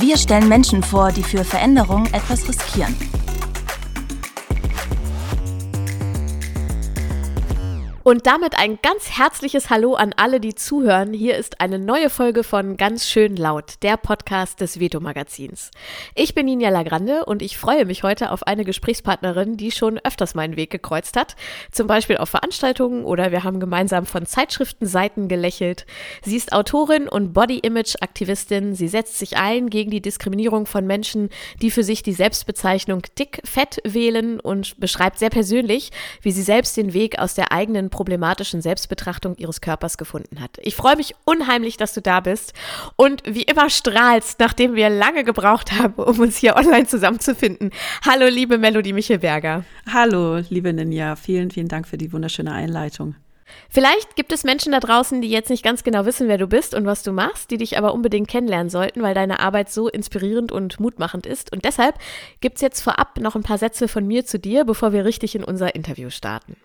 Wir stellen Menschen vor, die für Veränderung etwas riskieren. Und damit ein ganz herzliches Hallo an alle, die zuhören. Hier ist eine neue Folge von Ganz schön laut, der Podcast des Veto Magazins. Ich bin Ninja Lagrande und ich freue mich heute auf eine Gesprächspartnerin, die schon öfters meinen Weg gekreuzt hat. Zum Beispiel auf Veranstaltungen oder wir haben gemeinsam von Zeitschriftenseiten gelächelt. Sie ist Autorin und Body-Image-Aktivistin. Sie setzt sich ein gegen die Diskriminierung von Menschen, die für sich die Selbstbezeichnung dick, fett wählen und beschreibt sehr persönlich, wie sie selbst den Weg aus der eigenen problematischen Selbstbetrachtung ihres Körpers gefunden hat. Ich freue mich unheimlich, dass du da bist und wie immer strahlst, nachdem wir lange gebraucht haben, um uns hier online zusammenzufinden. Hallo, liebe Melodie Michelberger. Hallo, liebe Ninja. Vielen, vielen Dank für die wunderschöne Einleitung. Vielleicht gibt es Menschen da draußen, die jetzt nicht ganz genau wissen, wer du bist und was du machst, die dich aber unbedingt kennenlernen sollten, weil deine Arbeit so inspirierend und mutmachend ist. Und deshalb gibt es jetzt vorab noch ein paar Sätze von mir zu dir, bevor wir richtig in unser Interview starten.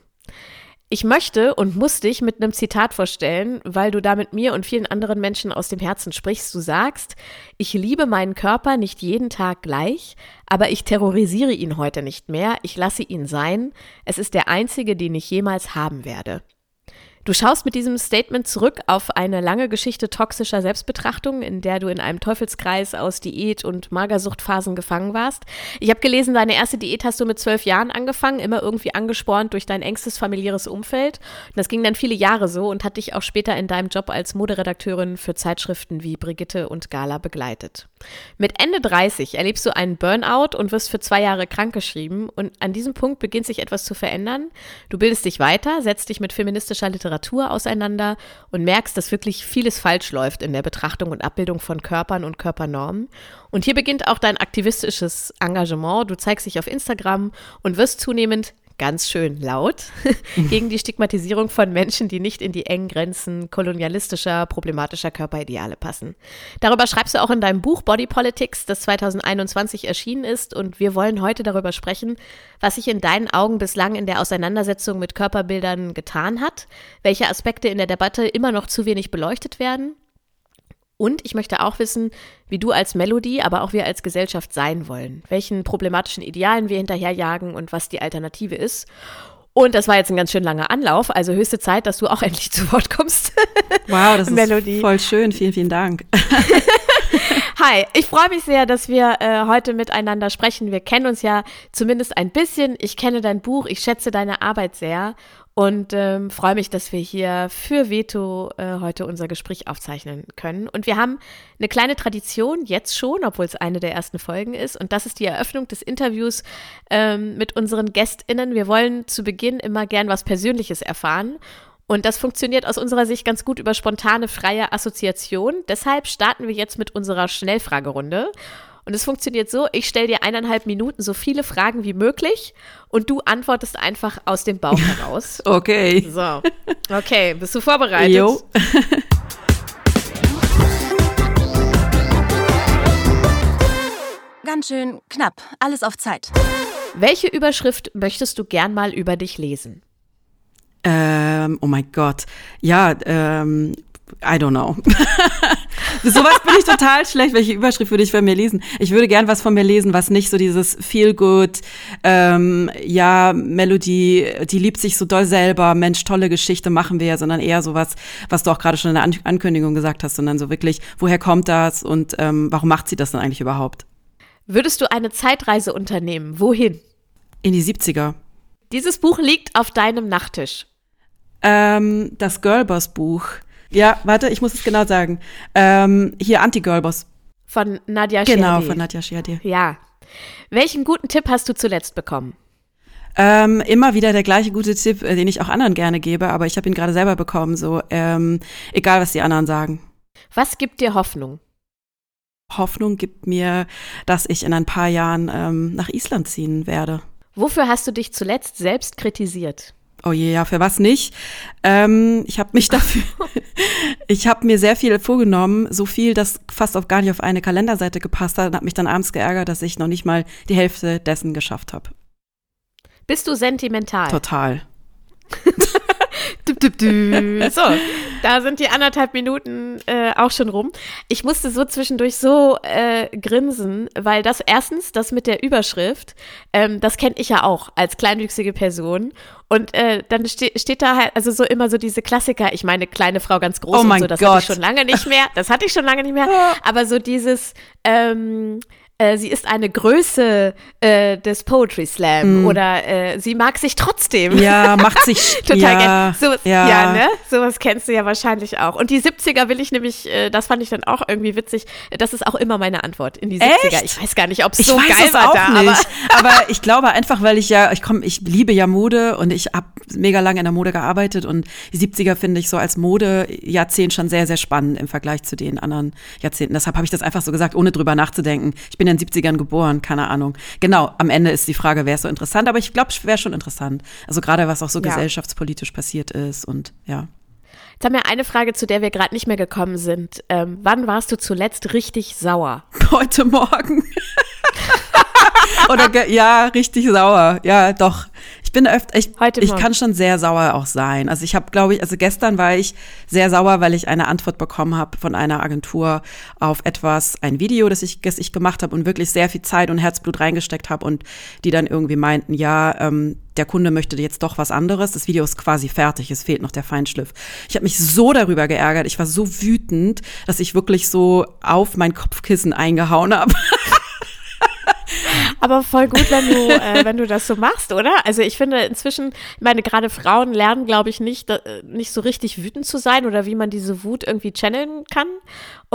Ich möchte und muss dich mit einem Zitat vorstellen, weil du da mit mir und vielen anderen Menschen aus dem Herzen sprichst. Du sagst, ich liebe meinen Körper nicht jeden Tag gleich, aber ich terrorisiere ihn heute nicht mehr, ich lasse ihn sein, es ist der einzige, den ich jemals haben werde. Du schaust mit diesem Statement zurück auf eine lange Geschichte toxischer Selbstbetrachtung, in der du in einem Teufelskreis aus Diät- und Magersuchtphasen gefangen warst. Ich habe gelesen, deine erste Diät hast du mit zwölf Jahren angefangen, immer irgendwie angespornt durch dein engstes familiäres Umfeld. Und das ging dann viele Jahre so und hat dich auch später in deinem Job als Moderedakteurin für Zeitschriften wie Brigitte und Gala begleitet. Mit Ende 30 erlebst du einen Burnout und wirst für zwei Jahre krankgeschrieben. Und an diesem Punkt beginnt sich etwas zu verändern. Du bildest dich weiter, setzt dich mit feministischer Literatur auseinander und merkst, dass wirklich vieles falsch läuft in der Betrachtung und Abbildung von Körpern und Körpernormen. Und hier beginnt auch dein aktivistisches Engagement. Du zeigst dich auf Instagram und wirst zunehmend ganz schön laut gegen die Stigmatisierung von Menschen, die nicht in die engen Grenzen kolonialistischer, problematischer Körperideale passen. Darüber schreibst du auch in deinem Buch Body Politics, das 2021 erschienen ist. Und wir wollen heute darüber sprechen, was sich in deinen Augen bislang in der Auseinandersetzung mit Körperbildern getan hat, welche Aspekte in der Debatte immer noch zu wenig beleuchtet werden und ich möchte auch wissen, wie du als Melodie, aber auch wir als Gesellschaft sein wollen, welchen problematischen Idealen wir hinterherjagen und was die Alternative ist. Und das war jetzt ein ganz schön langer Anlauf, also höchste Zeit, dass du auch endlich zu Wort kommst. Wow, das ist voll schön. Vielen, vielen Dank. Hi, ich freue mich sehr, dass wir äh, heute miteinander sprechen. Wir kennen uns ja zumindest ein bisschen. Ich kenne dein Buch, ich schätze deine Arbeit sehr und ähm, freue mich, dass wir hier für Veto äh, heute unser Gespräch aufzeichnen können. Und wir haben eine kleine Tradition jetzt schon, obwohl es eine der ersten Folgen ist. Und das ist die Eröffnung des Interviews ähm, mit unseren GästInnen. Wir wollen zu Beginn immer gern was Persönliches erfahren. Und das funktioniert aus unserer Sicht ganz gut über spontane, freie Assoziation. Deshalb starten wir jetzt mit unserer Schnellfragerunde. Und es funktioniert so, ich stelle dir eineinhalb Minuten so viele Fragen wie möglich und du antwortest einfach aus dem Bauch heraus. okay. So. Okay, bist du vorbereitet? Jo. Ganz schön knapp, alles auf Zeit. Welche Überschrift möchtest du gern mal über dich lesen? Ähm, oh mein Gott. Ja, ähm, I don't know. Sowas bin ich total schlecht. Welche Überschrift würde ich von mir lesen? Ich würde gern was von mir lesen, was nicht so dieses Feel Good, ähm, ja, Melodie, die liebt sich so doll selber, Mensch, tolle Geschichte machen wir, sondern eher sowas, was du auch gerade schon in der An Ankündigung gesagt hast, sondern so wirklich, woher kommt das und ähm, warum macht sie das dann eigentlich überhaupt? Würdest du eine Zeitreise unternehmen? Wohin? In die 70er. Dieses Buch liegt auf deinem Nachttisch. Ähm, das Girlboss Buch. Ja, warte, ich muss es genau sagen. Ähm, hier Anti-Girlboss. Von Nadja Genau, von Nadja Scherdir. Ja. Welchen guten Tipp hast du zuletzt bekommen? Ähm, immer wieder der gleiche gute Tipp, äh, den ich auch anderen gerne gebe, aber ich habe ihn gerade selber bekommen, so ähm, egal was die anderen sagen. Was gibt dir Hoffnung? Hoffnung gibt mir, dass ich in ein paar Jahren ähm, nach Island ziehen werde. Wofür hast du dich zuletzt selbst kritisiert? Oh je, ja, für was nicht? Ähm, ich habe mich dafür, ich habe mir sehr viel vorgenommen, so viel, dass fast auf gar nicht auf eine Kalenderseite gepasst hat und habe mich dann abends geärgert, dass ich noch nicht mal die Hälfte dessen geschafft habe. Bist du sentimental? Total. So, da sind die anderthalb Minuten äh, auch schon rum. Ich musste so zwischendurch so äh, grinsen, weil das erstens, das mit der Überschrift, ähm, das kenne ich ja auch als kleinwüchsige Person. Und äh, dann ste steht da halt, also so immer so diese Klassiker, ich meine, kleine Frau ganz groß Oh und so, das Gott. hatte ich schon lange nicht mehr. Das hatte ich schon lange nicht mehr. Aber so dieses, ähm, äh, sie ist eine Größe äh, des Poetry Slam oder äh, sie mag sich trotzdem. Mm. Ja, macht sich Total ja, gern. So, ja. ja. ne? Sowas kennst du ja wahrscheinlich auch. Und die 70er will ich nämlich, äh, das fand ich dann auch irgendwie witzig. Das ist auch immer meine Antwort in die 70er. Echt? Ich weiß gar nicht, ob es so weiß geil es war auch da, nicht. aber Aber, ich glaube einfach, weil ich ja, ich komme, ich liebe ja Mode und ich habe mega lange in der Mode gearbeitet und die 70er finde ich so als Modejahrzehnt schon sehr, sehr spannend im Vergleich zu den anderen Jahrzehnten. Deshalb habe ich das einfach so gesagt, ohne drüber nachzudenken. Ich bin in den 70ern geboren, keine Ahnung. Genau, am Ende ist die Frage, wäre es so interessant, aber ich glaube, es wäre schon interessant. Also gerade was auch so Ja. gesellschaftspolitisch passiert ist und ja. Jetzt haben wir eine Frage, zu der wir gerade nicht mehr gekommen sind. Ähm, wann warst du zuletzt richtig sauer? Heute Morgen. Oder ja, richtig sauer. Ja, doch. Ich bin öfter, ich, Heute ich Morgen. kann schon sehr sauer auch sein. Also ich habe, glaube ich, also gestern war ich sehr sauer, weil ich eine Antwort bekommen habe von einer Agentur auf etwas, ein Video, das ich, das ich gemacht habe und wirklich sehr viel Zeit und Herzblut reingesteckt habe und die dann irgendwie meinten, ja, ähm, der Kunde möchte jetzt doch was anderes. Das Video ist quasi fertig, es fehlt noch der Feinschliff. Ich habe mich so darüber geärgert, ich war so wütend, dass ich wirklich so auf mein Kopfkissen eingehauen habe. Aber voll gut, wenn du, äh, wenn du das so machst, oder? Also ich finde inzwischen, meine, gerade Frauen lernen, glaube ich, nicht, da, äh, nicht so richtig wütend zu sein oder wie man diese Wut irgendwie channeln kann.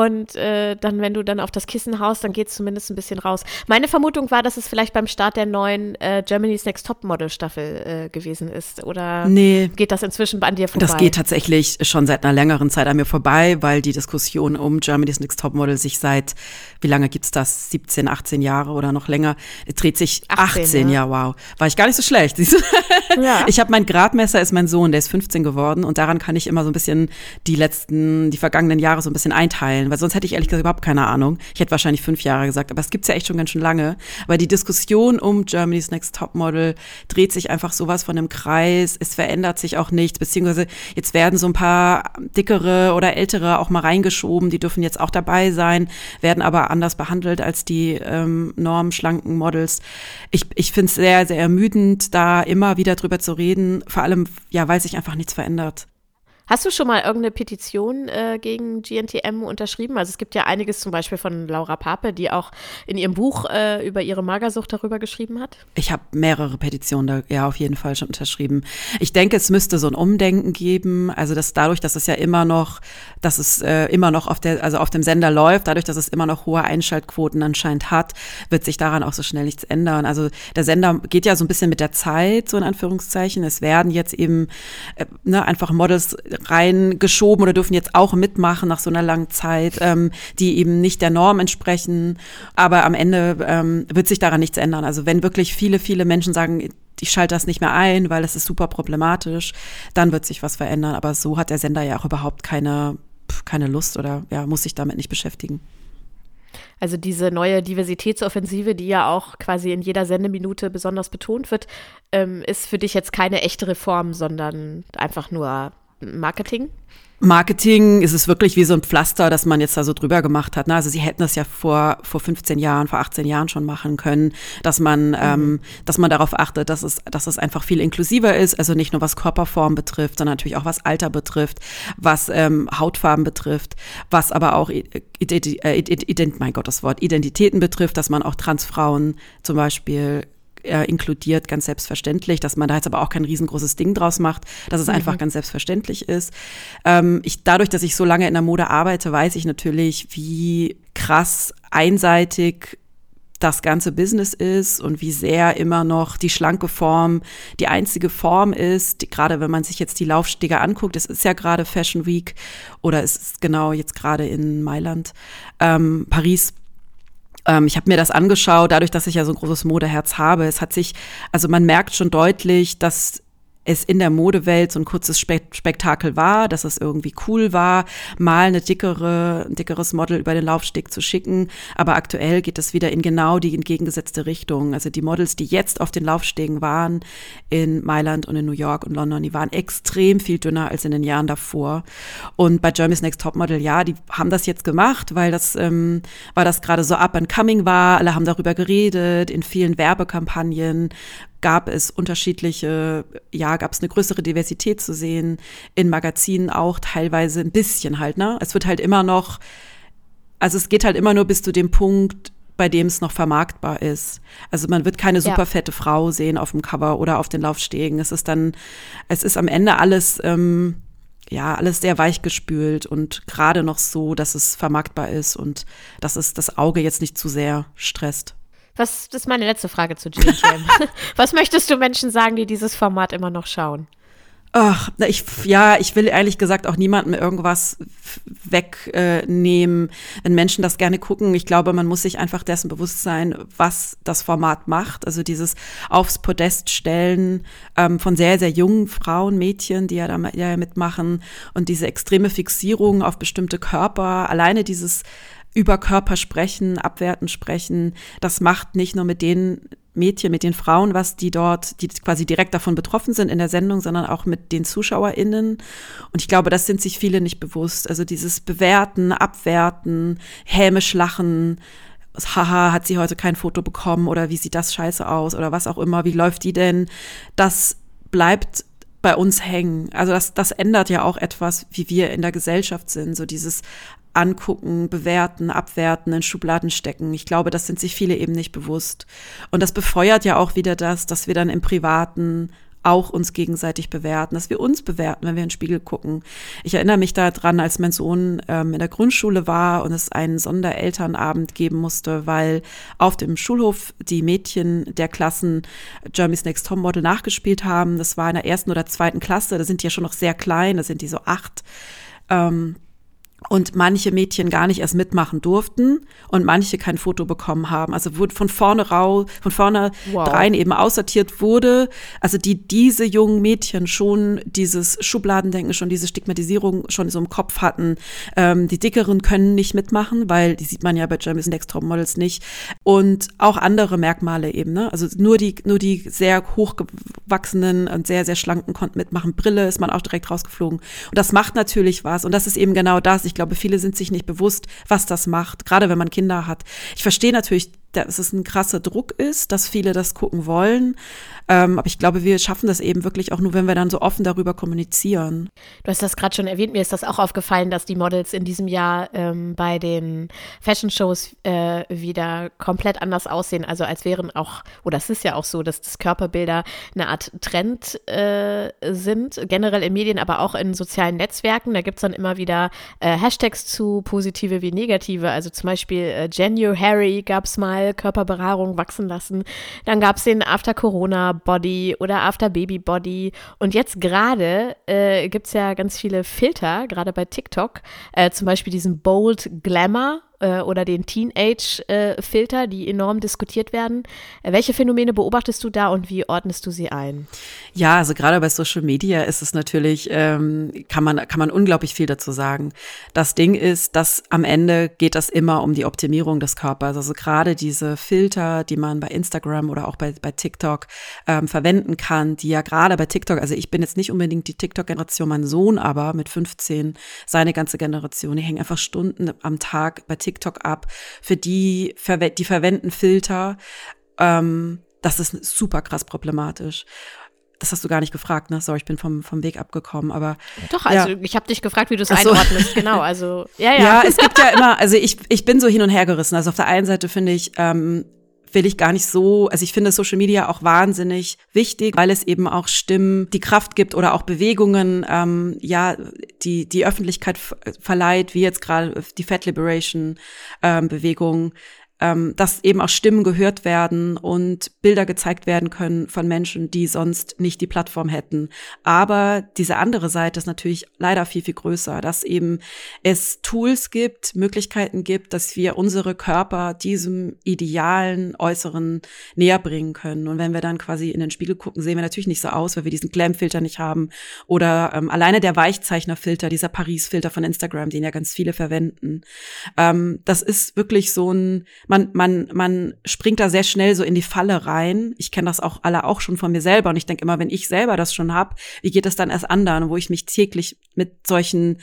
Und äh, dann, wenn du dann auf das Kissen haust, dann geht es zumindest ein bisschen raus. Meine Vermutung war, dass es vielleicht beim Start der neuen äh, Germany's Next Top Model Staffel äh, gewesen ist. Oder Nee. geht das inzwischen an dir vorbei? Das geht tatsächlich schon seit einer längeren Zeit an mir vorbei, weil die Diskussion um Germany's Next Topmodel sich seit, wie lange gibt's das? 17, 18 Jahre oder noch länger? Es dreht sich 18, 18, ja. wow. War ich gar nicht so schlecht. Ja. Ich habe mein Gradmesser ist mein Sohn, der ist 15 geworden und daran kann ich immer so ein bisschen die letzten, die vergangenen Jahre so ein bisschen einteilen, weil sonst hätte ich ehrlich gesagt überhaupt keine Ahnung. Ich hätte wahrscheinlich fünf Jahre gesagt, aber es gibt's ja echt schon ganz schön lange. Aber die Diskussion um Germany's Next Topmodel dreht sich einfach sowas von im Kreis. Es verändert sich auch nichts, beziehungsweise jetzt werden so ein paar dickere oder ältere auch mal reingeschoben. Die dürfen jetzt auch dabei sein, werden aber anders behandelt als die ähm, normschlanken Models. Ich, ich finde es sehr, sehr ermüdend, da immer wieder drüber zu reden. Vor allem, ja, weil sich einfach nichts verändert. Hast du schon mal irgendeine Petition äh, gegen GNTM unterschrieben? Also es gibt ja einiges zum Beispiel von Laura Pape, die auch in ihrem Buch äh, über ihre Magersucht darüber geschrieben hat. Ich habe mehrere Petitionen da ja auf jeden Fall schon unterschrieben. Ich denke, es müsste so ein Umdenken geben. Also dass dadurch, dass es ja immer noch, dass es äh, immer noch auf der, also auf dem Sender läuft, dadurch, dass es immer noch hohe Einschaltquoten anscheinend hat, wird sich daran auch so schnell nichts ändern. Also der Sender geht ja so ein bisschen mit der Zeit, so in Anführungszeichen. Es werden jetzt eben äh, ne, einfach Models reingeschoben oder dürfen jetzt auch mitmachen nach so einer langen Zeit, ähm, die eben nicht der Norm entsprechen. Aber am Ende ähm, wird sich daran nichts ändern. Also wenn wirklich viele, viele Menschen sagen, ich schalte das nicht mehr ein, weil das ist super problematisch, dann wird sich was verändern. Aber so hat der Sender ja auch überhaupt keine, keine Lust oder ja, muss sich damit nicht beschäftigen. Also diese neue Diversitätsoffensive, die ja auch quasi in jeder Sendeminute besonders betont wird, ähm, ist für dich jetzt keine echte Reform, sondern einfach nur Marketing? Marketing ist es wirklich wie so ein Pflaster, das man jetzt da so drüber gemacht hat. Ne? Also sie hätten das ja vor, vor 15 Jahren, vor 18 Jahren schon machen können, dass man, ähm, dass man darauf achtet, dass es, dass es einfach viel inklusiver ist. Also nicht nur was Körperform betrifft, sondern natürlich auch was Alter betrifft, was ähm, Hautfarben betrifft, was aber auch Identi äh, Ident mein Gott, das Wort Identitäten betrifft, dass man auch Transfrauen zum Beispiel äh, inkludiert, ganz selbstverständlich, dass man da jetzt aber auch kein riesengroßes Ding draus macht, dass es einfach ganz selbstverständlich ist. Ähm, ich, dadurch, dass ich so lange in der Mode arbeite, weiß ich natürlich, wie krass einseitig das ganze Business ist und wie sehr immer noch die schlanke Form die einzige Form ist, die, gerade wenn man sich jetzt die Laufstege anguckt, es ist ja gerade Fashion Week oder es ist genau jetzt gerade in Mailand, ähm, Paris Ähm, ich habe mir das angeschaut, dadurch, dass ich ja so ein großes Modeherz habe. Es hat sich, also man merkt schon deutlich, dass es in der Modewelt so ein kurzes Spektakel war, dass es irgendwie cool war, mal eine dickere, ein dickeres Model über den Laufsteg zu schicken. Aber aktuell geht es wieder in genau die entgegengesetzte Richtung. Also die Models, die jetzt auf den Laufstegen waren in Mailand und in New York und London, die waren extrem viel dünner als in den Jahren davor. Und bei Jeremy's Next Topmodel, ja, die haben das jetzt gemacht, weil das, ähm, weil das gerade so up and coming war. Alle haben darüber geredet in vielen Werbekampagnen gab es unterschiedliche, ja, gab es eine größere Diversität zu sehen, in Magazinen auch teilweise ein bisschen halt, ne? Es wird halt immer noch, also es geht halt immer nur bis zu dem Punkt, bei dem es noch vermarktbar ist. Also man wird keine super fette Frau sehen auf dem Cover oder auf den Laufstegen. Es ist dann, es ist am Ende alles, ähm, ja, alles sehr weich gespült und gerade noch so, dass es vermarktbar ist und dass es das Auge jetzt nicht zu sehr stresst. Was, das ist meine letzte Frage zu Jam. Was möchtest du Menschen sagen, die dieses Format immer noch schauen? Ach, ich, ja, ich will ehrlich gesagt auch niemandem irgendwas wegnehmen, äh, wenn Menschen das gerne gucken. Ich glaube, man muss sich einfach dessen bewusst sein, was das Format macht. Also dieses aufs Podest stellen ähm, von sehr, sehr jungen Frauen, Mädchen, die ja da ja mitmachen und diese extreme Fixierung auf bestimmte Körper, alleine dieses über Körper sprechen, abwerten sprechen. Das macht nicht nur mit den Mädchen, mit den Frauen, was die dort, die quasi direkt davon betroffen sind in der Sendung, sondern auch mit den ZuschauerInnen. Und ich glaube, das sind sich viele nicht bewusst. Also dieses Bewerten, Abwerten, hämisch lachen, haha, hat sie heute kein Foto bekommen oder wie sieht das scheiße aus oder was auch immer, wie läuft die denn? Das bleibt bei uns hängen. Also das, das ändert ja auch etwas, wie wir in der Gesellschaft sind. So dieses angucken, bewerten, abwerten, in Schubladen stecken. Ich glaube, das sind sich viele eben nicht bewusst. Und das befeuert ja auch wieder das, dass wir dann im Privaten auch uns gegenseitig bewerten, dass wir uns bewerten, wenn wir in den Spiegel gucken. Ich erinnere mich daran, als mein Sohn ähm, in der Grundschule war und es einen Sonderelternabend geben musste, weil auf dem Schulhof die Mädchen der Klassen Jeremy's Next Top Model nachgespielt haben. Das war in der ersten oder zweiten Klasse, da sind die ja schon noch sehr klein, da sind die so acht. Ähm, und manche Mädchen gar nicht erst mitmachen durften und manche kein Foto bekommen haben. Also wurde von vorne rau, von vorne wow. dreien eben aussortiert wurde. Also die diese jungen Mädchen schon dieses Schubladendenken, schon diese Stigmatisierung schon so im Kopf hatten. Ähm, die Dickeren können nicht mitmachen, weil die sieht man ja bei Jeremy's Next Top Models nicht. Und auch andere Merkmale eben, ne? Also nur die, nur die sehr hochgewachsenen und sehr, sehr schlanken konnten mitmachen. Brille ist man auch direkt rausgeflogen. Und das macht natürlich was. Und das ist eben genau das. Ich glaube, viele sind sich nicht bewusst, was das macht, gerade wenn man Kinder hat. Ich verstehe natürlich dass es ein krasser Druck ist, dass viele das gucken wollen. Ähm, aber ich glaube, wir schaffen das eben wirklich auch nur, wenn wir dann so offen darüber kommunizieren. Du hast das gerade schon erwähnt. Mir ist das auch aufgefallen, dass die Models in diesem Jahr ähm, bei den Fashion-Shows äh, wieder komplett anders aussehen. Also als wären auch, oder es ist ja auch so, dass das Körperbilder eine Art Trend äh, sind, generell in Medien, aber auch in sozialen Netzwerken. Da gibt es dann immer wieder äh, Hashtags zu, positive wie negative. Also zum Beispiel äh, January Harry gab es mal mal Körperbehaarung wachsen lassen. Dann gab es den After Corona Body oder After Baby Body. Und jetzt gerade äh, gibt es ja ganz viele Filter, gerade bei TikTok, äh, zum Beispiel diesen Bold Glamour äh, oder den Teenage-Filter, die enorm diskutiert werden. Äh, welche Phänomene beobachtest du da und wie ordnest du sie ein? Ja, also gerade bei Social Media ist es natürlich, ähm, kann man, kann man unglaublich viel dazu sagen. Das Ding ist, dass am Ende geht das immer um die Optimierung des Körpers. Also gerade diese Filter, die man bei Instagram oder auch bei, bei TikTok ähm, verwenden kann, die ja gerade bei TikTok, also ich bin jetzt nicht unbedingt die TikTok-Generation, mein Sohn aber mit 15, seine ganze Generation, die hängen einfach Stunden am Tag bei TikTok TikTok ab, für die, die verwenden Filter. Ähm, das ist super krass problematisch. Das hast du gar nicht gefragt, ne? Sorry, ich bin vom, vom Weg abgekommen, aber. Doch, also ja. ich habe dich gefragt, wie du es so. einordnest, genau. Also, ja, ja. Ja, es gibt ja immer, also ich, ich bin so hin und her gerissen. Also auf der einen Seite finde ich, ähm, will ich gar nicht so, also ich finde Social Media auch wahnsinnig wichtig, weil es eben auch Stimmen, die Kraft gibt oder auch Bewegungen, ähm, ja, die die Öffentlichkeit verleiht, wie jetzt gerade die Fat Liberation ähm, Bewegung, ähm, dass eben auch Stimmen gehört werden und Bilder gezeigt werden können von Menschen, die sonst nicht die Plattform hätten. Aber diese andere Seite ist natürlich leider viel, viel größer, dass eben es Tools gibt, Möglichkeiten gibt, dass wir unsere Körper diesem idealen Äußeren näher bringen können. Und wenn wir dann quasi in den Spiegel gucken, sehen wir natürlich nicht so aus, weil wir diesen Glam-Filter nicht haben. Oder ähm, alleine der Weichzeichner-Filter, dieser Paris-Filter von Instagram, den ja ganz viele verwenden. Ähm, das ist wirklich so ein, man, man, man springt da sehr schnell so in die Falle rein. Ich kenne das auch alle auch schon von mir selber und ich denke immer, wenn ich selber das schon hab, wie geht es dann erst anderen, wo ich mich täglich mit solchen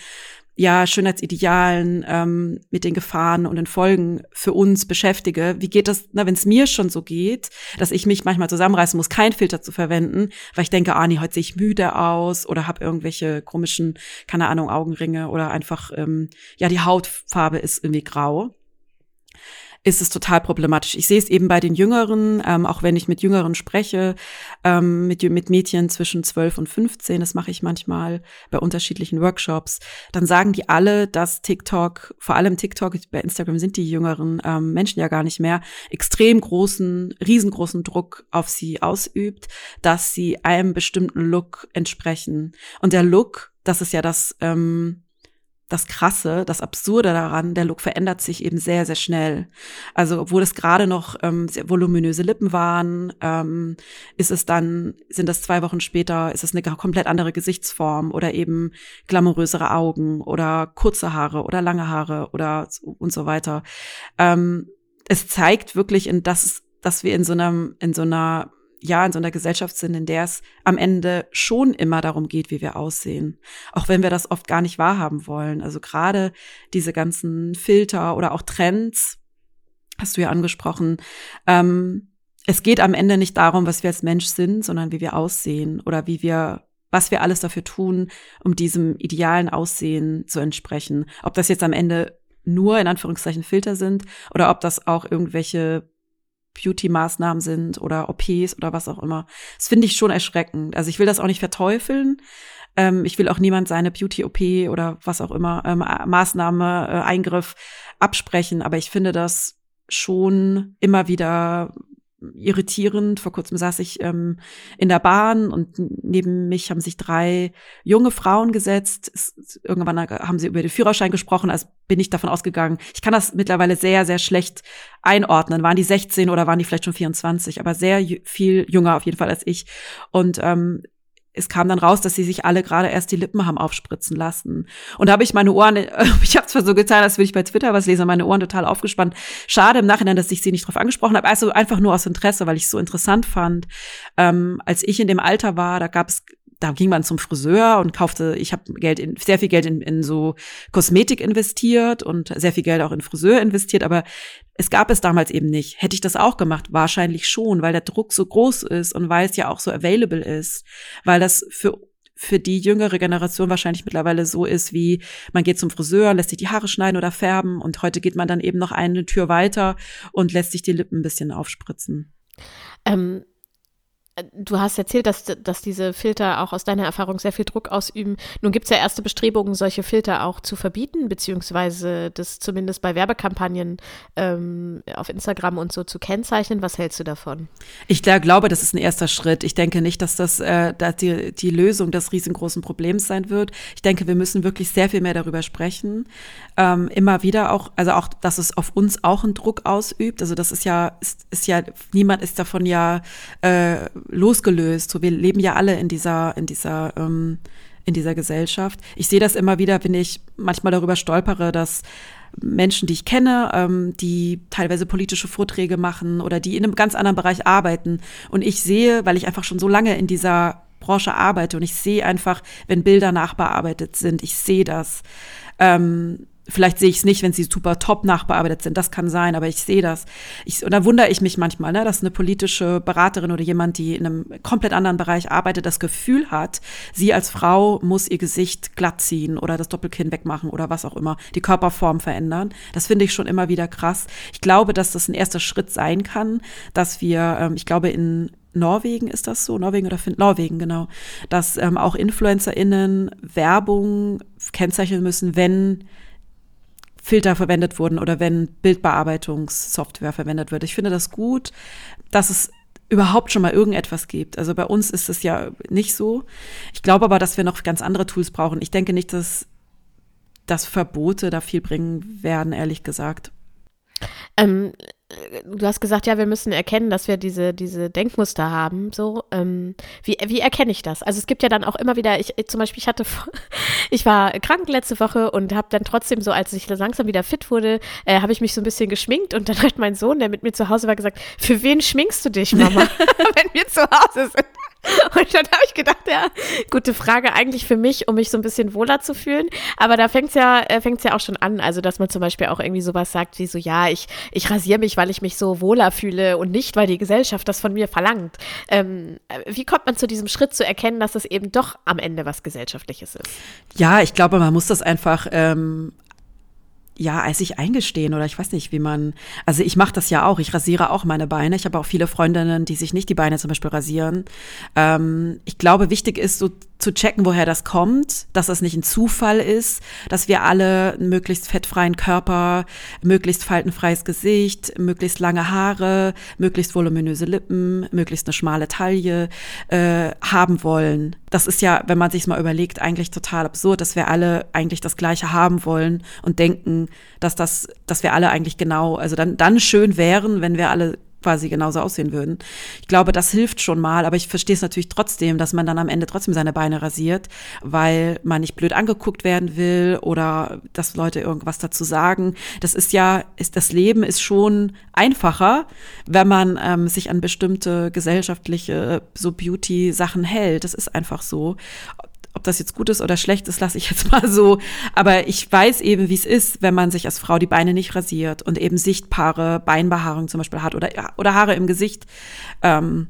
ja, Schönheitsidealen, ähm, mit den Gefahren und den Folgen für uns beschäftige. Wie geht das, na, wenn es mir schon so geht, dass ich mich manchmal zusammenreißen muss, keinen Filter zu verwenden, weil ich denke, ah nee, heute sehe ich müde aus oder habe irgendwelche komischen, keine Ahnung, Augenringe oder einfach, ähm, ja, die Hautfarbe ist irgendwie grau ist es total problematisch. Ich sehe es eben bei den Jüngeren, ähm, auch wenn ich mit Jüngeren spreche, ähm, mit, mit Mädchen zwischen 12 und 15, das mache ich manchmal bei unterschiedlichen Workshops, dann sagen die alle, dass TikTok, vor allem TikTok, bei Instagram sind die jüngeren ähm, Menschen ja gar nicht mehr, extrem großen, riesengroßen Druck auf sie ausübt, dass sie einem bestimmten Look entsprechen. Und der Look, das ist ja das, ähm, das Krasse, das Absurde daran, der Look verändert sich eben sehr, sehr schnell. Also, obwohl es gerade noch ähm, sehr voluminöse Lippen waren, ähm, ist es dann, sind das zwei Wochen später, ist es eine komplett andere Gesichtsform oder eben glamourösere Augen oder kurze Haare oder lange Haare oder und so weiter. Ähm, es zeigt wirklich, in das, dass wir in so einem, in so einer ja in so einer Gesellschaft sind, in der es am Ende schon immer darum geht, wie wir aussehen. Auch wenn wir das oft gar nicht wahrhaben wollen. Also gerade diese ganzen Filter oder auch Trends, hast du ja angesprochen, ähm, es geht am Ende nicht darum, was wir als Mensch sind, sondern wie wir aussehen oder wie wir was wir alles dafür tun, um diesem idealen Aussehen zu entsprechen. Ob das jetzt am Ende nur in Anführungszeichen Filter sind oder ob das auch irgendwelche Beauty-Maßnahmen sind oder OPs oder was auch immer. Das finde ich schon erschreckend. Also ich will das auch nicht verteufeln. Ähm, ich will auch niemand seine Beauty-OP oder was auch immer, ähm, Maßnahme, äh, Eingriff absprechen. Aber ich finde das schon immer wieder irritierend. Vor kurzem saß ich ähm, in der Bahn und neben mich haben sich drei junge Frauen gesetzt. Es, irgendwann haben sie über den Führerschein gesprochen, als bin ich davon ausgegangen. Ich kann das mittlerweile sehr, sehr schlecht einordnen. Waren die 16 oder waren die vielleicht schon 24? Aber sehr viel jünger auf jeden Fall als ich. Und ähm, es kam dann raus, dass sie sich alle gerade erst die Lippen haben aufspritzen lassen. Und da habe ich meine Ohren, ich habe zwar so getan, als würde ich bei Twitter was lesen, meine Ohren total aufgespannt. Schade im Nachhinein, dass ich sie nicht drauf angesprochen habe. Also einfach nur aus Interesse, weil ich es so interessant fand. Ähm, als ich in dem Alter war, da gab es da ging man zum Friseur und kaufte, ich habe Geld in, sehr viel Geld in, in so Kosmetik investiert und sehr viel Geld auch in Friseur investiert, aber es gab es damals eben nicht. Hätte ich das auch gemacht? Wahrscheinlich schon, weil der Druck so groß ist und weil es ja auch so available ist, weil das für für die jüngere Generation wahrscheinlich mittlerweile so ist, wie man geht zum Friseur, lässt sich die Haare schneiden oder färben und heute geht man dann eben noch eine Tür weiter und lässt sich die Lippen ein bisschen aufspritzen. Ähm, Du hast erzählt, dass, dass diese Filter auch aus deiner Erfahrung sehr viel Druck ausüben. Nun gibt es ja erste Bestrebungen, solche Filter auch zu verbieten, beziehungsweise das zumindest bei Werbekampagnen ähm, auf Instagram und so zu kennzeichnen. Was hältst du davon? Ich glaube, das ist ein erster Schritt. Ich denke nicht, dass das äh, dass die, die Lösung des riesengroßen Problems sein wird. Ich denke, wir müssen wirklich sehr viel mehr darüber sprechen. Ähm, immer wieder auch, also auch, dass es auf uns auch einen Druck ausübt. Also das ist ja, ist, ist ja, niemand ist davon ja äh, losgelöst. So, wir leben ja alle in dieser, in dieser, ähm, in dieser Gesellschaft. Ich sehe das immer wieder, wenn ich manchmal darüber stolpere, dass Menschen, die ich kenne, ähm, die teilweise politische Vorträge machen oder die in einem ganz anderen Bereich arbeiten. Und ich sehe, weil ich einfach schon so lange in dieser Branche arbeite und ich sehe einfach, wenn Bilder nachbearbeitet sind, ich sehe das. Ähm, Vielleicht sehe ich es nicht, wenn sie super top nachbearbeitet sind. Das kann sein, aber ich sehe das. Ich, und da wundere ich mich manchmal, ne, dass eine politische Beraterin oder jemand, die in einem komplett anderen Bereich arbeitet, das Gefühl hat, sie als Frau muss ihr Gesicht glatt ziehen oder das Doppelkinn wegmachen oder was auch immer, die Körperform verändern. Das finde ich schon immer wieder krass. Ich glaube, dass das ein erster Schritt sein kann, dass wir, ähm, ich glaube, in Norwegen ist das so, Norwegen oder Find Norwegen, genau, dass ähm, auch InfluencerInnen Werbung kennzeichnen müssen, wenn Filter verwendet wurden oder wenn Bildbearbeitungssoftware verwendet wird. Ich finde das gut, dass es überhaupt schon mal irgendetwas gibt. Also bei uns ist es ja nicht so. Ich glaube aber, dass wir noch ganz andere Tools brauchen. Ich denke nicht, dass, dass Verbote da viel bringen werden, ehrlich gesagt. Ähm, du hast gesagt, ja, wir müssen erkennen, dass wir diese, diese Denkmuster haben. So, ähm, wie, wie erkenne ich das? Also es gibt ja dann auch immer wieder, ich zum Beispiel, ich hatte, ich war krank letzte Woche und habe dann trotzdem so, als ich langsam wieder fit wurde, äh, habe ich mich so ein bisschen geschminkt und dann hat mein Sohn, der mit mir zu Hause war, gesagt, für wen schminkst du dich, Mama, wenn wir zu Hause sind? Und dann habe ich gedacht, ja, gute Frage eigentlich für mich, um mich so ein bisschen wohler zu fühlen. Aber da fängt es ja, äh, fängt's ja auch schon an. Also, dass man zum Beispiel auch irgendwie sowas sagt wie so, ja, ich, ich rasiere mich, weil ich mich so wohler fühle und nicht, weil die Gesellschaft das von mir verlangt. Ähm, wie kommt man zu diesem Schritt zu erkennen, dass es eben doch am Ende was Gesellschaftliches ist? Ja, ich glaube, man muss das einfach ähm, ja, als ich eingestehen oder ich weiß nicht, wie man, also ich mache das ja auch, ich rasiere auch meine Beine. Ich habe auch viele Freundinnen, die sich nicht die Beine zum Beispiel rasieren. Ähm, ich glaube, wichtig ist so zu checken, woher das kommt, dass das nicht ein Zufall ist, dass wir alle einen möglichst fettfreien Körper, möglichst faltenfreies Gesicht, möglichst lange Haare, möglichst voluminöse Lippen, möglichst eine schmale Taille äh, haben wollen. Das ist ja, wenn man sich mal überlegt, eigentlich total absurd, dass wir alle eigentlich das Gleiche haben wollen und denken, dass das, dass wir alle eigentlich genau, also dann, dann schön wären, wenn wir alle quasi genauso aussehen würden. Ich glaube, das hilft schon mal, aber ich verstehe es natürlich trotzdem, dass man dann am Ende trotzdem seine Beine rasiert, weil man nicht blöd angeguckt werden will oder dass Leute irgendwas dazu sagen. Das ist ja, ist das Leben ist schon einfacher, wenn man ähm, sich an bestimmte gesellschaftliche so Beauty-Sachen hält. Das ist einfach so. Ob das jetzt gut ist oder schlecht ist, lasse ich jetzt mal so. Aber ich weiß eben, wie es ist, wenn man sich als Frau die Beine nicht rasiert und eben sichtbare Beinbehaarung zum Beispiel hat oder, oder Haare im Gesicht. Ähm,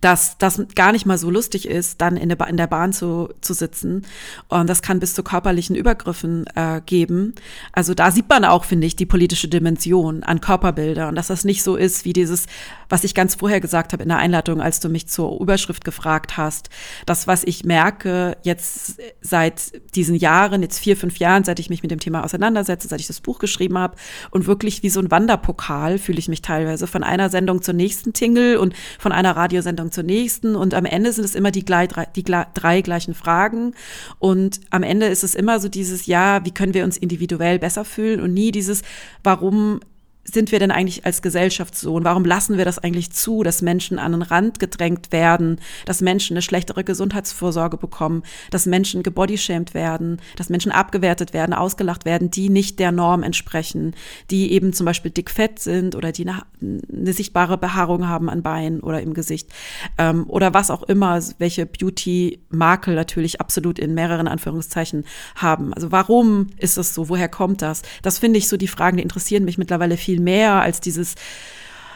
dass das gar nicht mal so lustig ist, dann in der, in der Bahn zu, zu sitzen. Und das kann bis zu körperlichen Übergriffen äh, geben. Also da sieht man auch, finde ich, die politische Dimension an Körperbilder und dass das nicht so ist wie dieses, was ich ganz vorher gesagt habe in der Einleitung, als du mich zur Überschrift gefragt hast. Das, was ich merke jetzt seit diesen Jahren, jetzt vier, fünf Jahren, seit ich mich mit dem Thema auseinandersetze, seit ich das Buch geschrieben habe und wirklich wie so ein Wanderpokal fühle ich mich teilweise von einer Sendung zur nächsten Tingle und von einer Radiosendung Sendung zur nächsten. Und am Ende sind es immer die, die drei gleichen Fragen. Und am Ende ist es immer so dieses, ja, wie können wir uns individuell besser fühlen? Und nie dieses, warum sind wir denn eigentlich als Gesellschaft so? Und warum lassen wir das eigentlich zu, dass Menschen an den Rand gedrängt werden, dass Menschen eine schlechtere Gesundheitsvorsorge bekommen, dass Menschen gebodyshamed werden, dass Menschen abgewertet werden, ausgelacht werden, die nicht der Norm entsprechen, die eben zum Beispiel dickfett sind oder die eine, eine sichtbare Behaarung haben an Beinen oder im Gesicht ähm, oder was auch immer, welche Beauty-Makel natürlich absolut in mehreren Anführungszeichen haben. Also warum ist das so? Woher kommt das? Das finde ich so die Fragen, die interessieren mich mittlerweile viel viel mehr als dieses,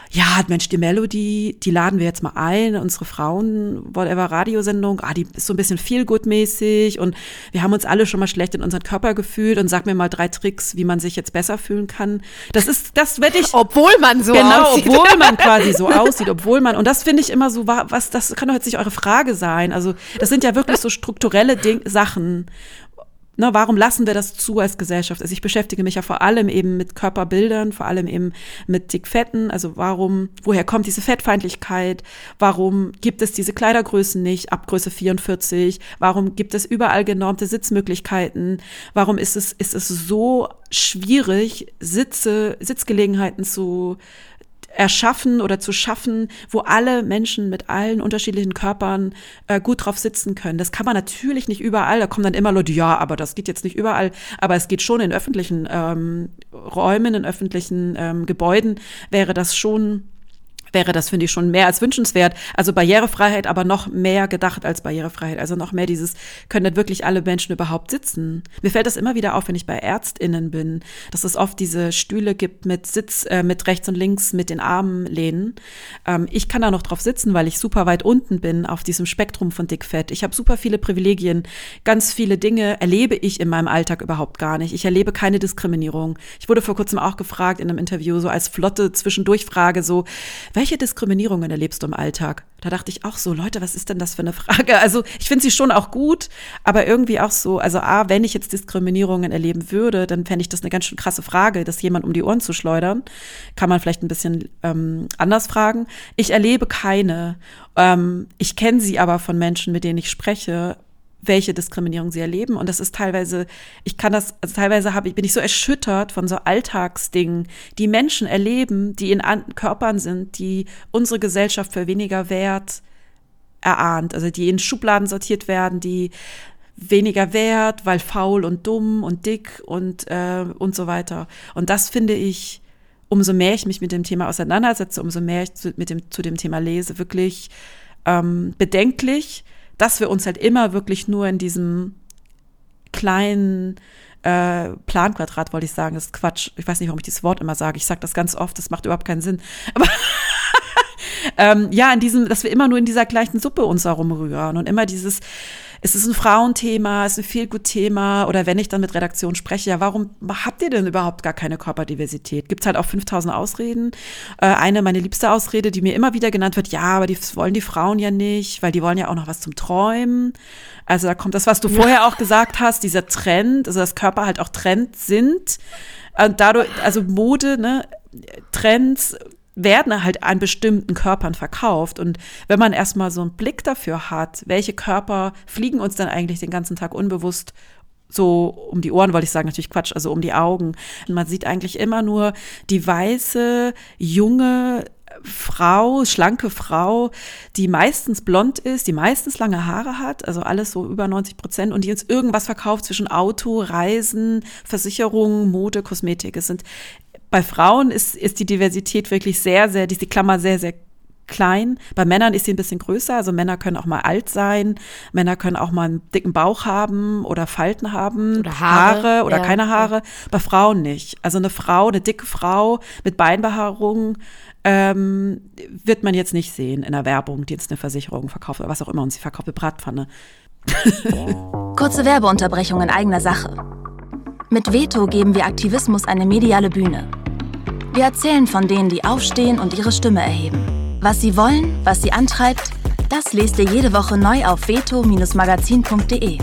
ja, Mensch, die Melody, die laden wir jetzt mal ein, unsere Frauen, whatever, Radiosendung, ah, die ist so ein bisschen feelgood-mäßig und wir haben uns alle schon mal schlecht in unseren Körper gefühlt und sag mir mal drei Tricks, wie man sich jetzt besser fühlen kann. Das ist, das werde ich. Obwohl man so genau, aussieht. Genau, obwohl man quasi so aussieht, obwohl man, und das finde ich immer so, was, das kann doch jetzt nicht eure Frage sein. Also, das sind ja wirklich so strukturelle Ding Sachen ne, warum lassen wir das zu als Gesellschaft? Also ich beschäftige mich ja vor allem eben mit Körperbildern, vor allem eben mit Dickfetten. Also warum, woher kommt diese Fettfeindlichkeit? Warum gibt es diese Kleidergrößen nicht ab Größe 44? Warum gibt es überall genormte Sitzmöglichkeiten? Warum ist es, ist es so schwierig, Sitze, Sitzgelegenheiten zu erschaffen oder zu schaffen, wo alle Menschen mit allen unterschiedlichen Körpern äh, gut drauf sitzen können. Das kann man natürlich nicht überall. Da kommen dann immer Leute, ja, aber das geht jetzt nicht überall. Aber es geht schon in öffentlichen ähm, Räumen, in öffentlichen ähm, Gebäuden wäre das schon wäre das, finde ich, schon mehr als wünschenswert. Also Barrierefreiheit, aber noch mehr gedacht als Barrierefreiheit. Also noch mehr dieses, können denn wirklich alle Menschen überhaupt sitzen? Mir fällt das immer wieder auf, wenn ich bei ÄrztInnen bin, dass es oft diese Stühle gibt mit Sitz, äh, mit rechts und links, mit den Armen lehnen. Ähm, ich kann da noch drauf sitzen, weil ich super weit unten bin auf diesem Spektrum von Dickfett. Ich habe super viele Privilegien. Ganz viele Dinge erlebe ich in meinem Alltag überhaupt gar nicht. Ich erlebe keine Diskriminierung. Ich wurde vor kurzem auch gefragt in einem Interview, so als flotte Zwischendurchfrage, so, welche Diskriminierungen erlebst du im Alltag? Da dachte ich auch so, Leute, was ist denn das für eine Frage? Also ich finde sie schon auch gut, aber irgendwie auch so, also A, wenn ich jetzt Diskriminierungen erleben würde, dann fände ich das eine ganz schön krasse Frage, das jemand um die Ohren zu schleudern. Kann man vielleicht ein bisschen ähm, anders fragen. Ich erlebe keine. Ähm, ich kenne sie aber von Menschen, mit denen ich spreche welche Diskriminierung sie erleben. Und das ist teilweise, ich kann das, also teilweise habe ich, bin ich so erschüttert von so Alltagsdingen, die Menschen erleben, die in An Körpern sind, die unsere Gesellschaft für weniger wert erahnt, also die in Schubladen sortiert werden, die weniger wert, weil faul und dumm und dick und, äh, und so weiter. Und das finde ich, umso mehr ich mich mit dem Thema auseinandersetze, umso mehr ich zu, mit dem, zu dem Thema lese, wirklich ähm, bedenklich dass wir uns halt immer wirklich nur in diesem kleinen äh, Planquadrat, wollte ich sagen, das ist Quatsch. Ich weiß nicht, warum ich dieses Wort immer sage. Ich sage das ganz oft, das macht überhaupt keinen Sinn. Aber ähm, ja, in diesem, dass wir immer nur in dieser gleichen Suppe uns herumrühren und immer dieses, es ist ein Frauenthema, es ist ein Feelgood-Thema oder wenn ich dann mit Redaktion spreche, ja, warum habt ihr denn überhaupt gar keine Körperdiversität? Gibt es halt auch 5000 Ausreden. Äh, eine, meine liebste Ausrede, die mir immer wieder genannt wird, ja, aber die wollen die Frauen ja nicht, weil die wollen ja auch noch was zum Träumen. Also da kommt das, was du vorher auch gesagt hast, dieser Trend, also dass Körper halt auch Trend sind. Und dadurch, also Mode, ne, Trends, werden halt an bestimmten Körpern verkauft. Und wenn man erstmal so einen Blick dafür hat, welche Körper fliegen uns dann eigentlich den ganzen Tag unbewusst so um die Ohren wollte ich sagen, natürlich Quatsch, also um die Augen. Und man sieht eigentlich immer nur die weiße, junge Frau, schlanke Frau, die meistens blond ist, die meistens lange Haare hat, also alles so über 90 Prozent und die jetzt irgendwas verkauft zwischen Auto, Reisen, Versicherung, Mode, Kosmetik. Es sind bei Frauen ist, ist die Diversität wirklich sehr, sehr, die ist die Klammer sehr, sehr klein. Bei Männern ist sie ein bisschen größer. Also Männer können auch mal alt sein. Männer können auch mal einen dicken Bauch haben oder Falten haben. Oder Haare. Haare oder ja. keine Haare. Bei Frauen nicht. Also eine Frau, eine dicke Frau mit Beinbehaarung ähm, wird man jetzt nicht sehen in der Werbung, die jetzt eine Versicherung verkauft oder was auch immer. Und sie verkauft eine Bratpfanne. Kurze Werbeunterbrechung in eigener Sache. Mit Veto geben wir Aktivismus eine mediale Bühne. Wir erzählen von denen, die aufstehen und ihre Stimme erheben. Was sie wollen, was sie antreibt, das lest ihr jede Woche neu auf veto-magazin.de.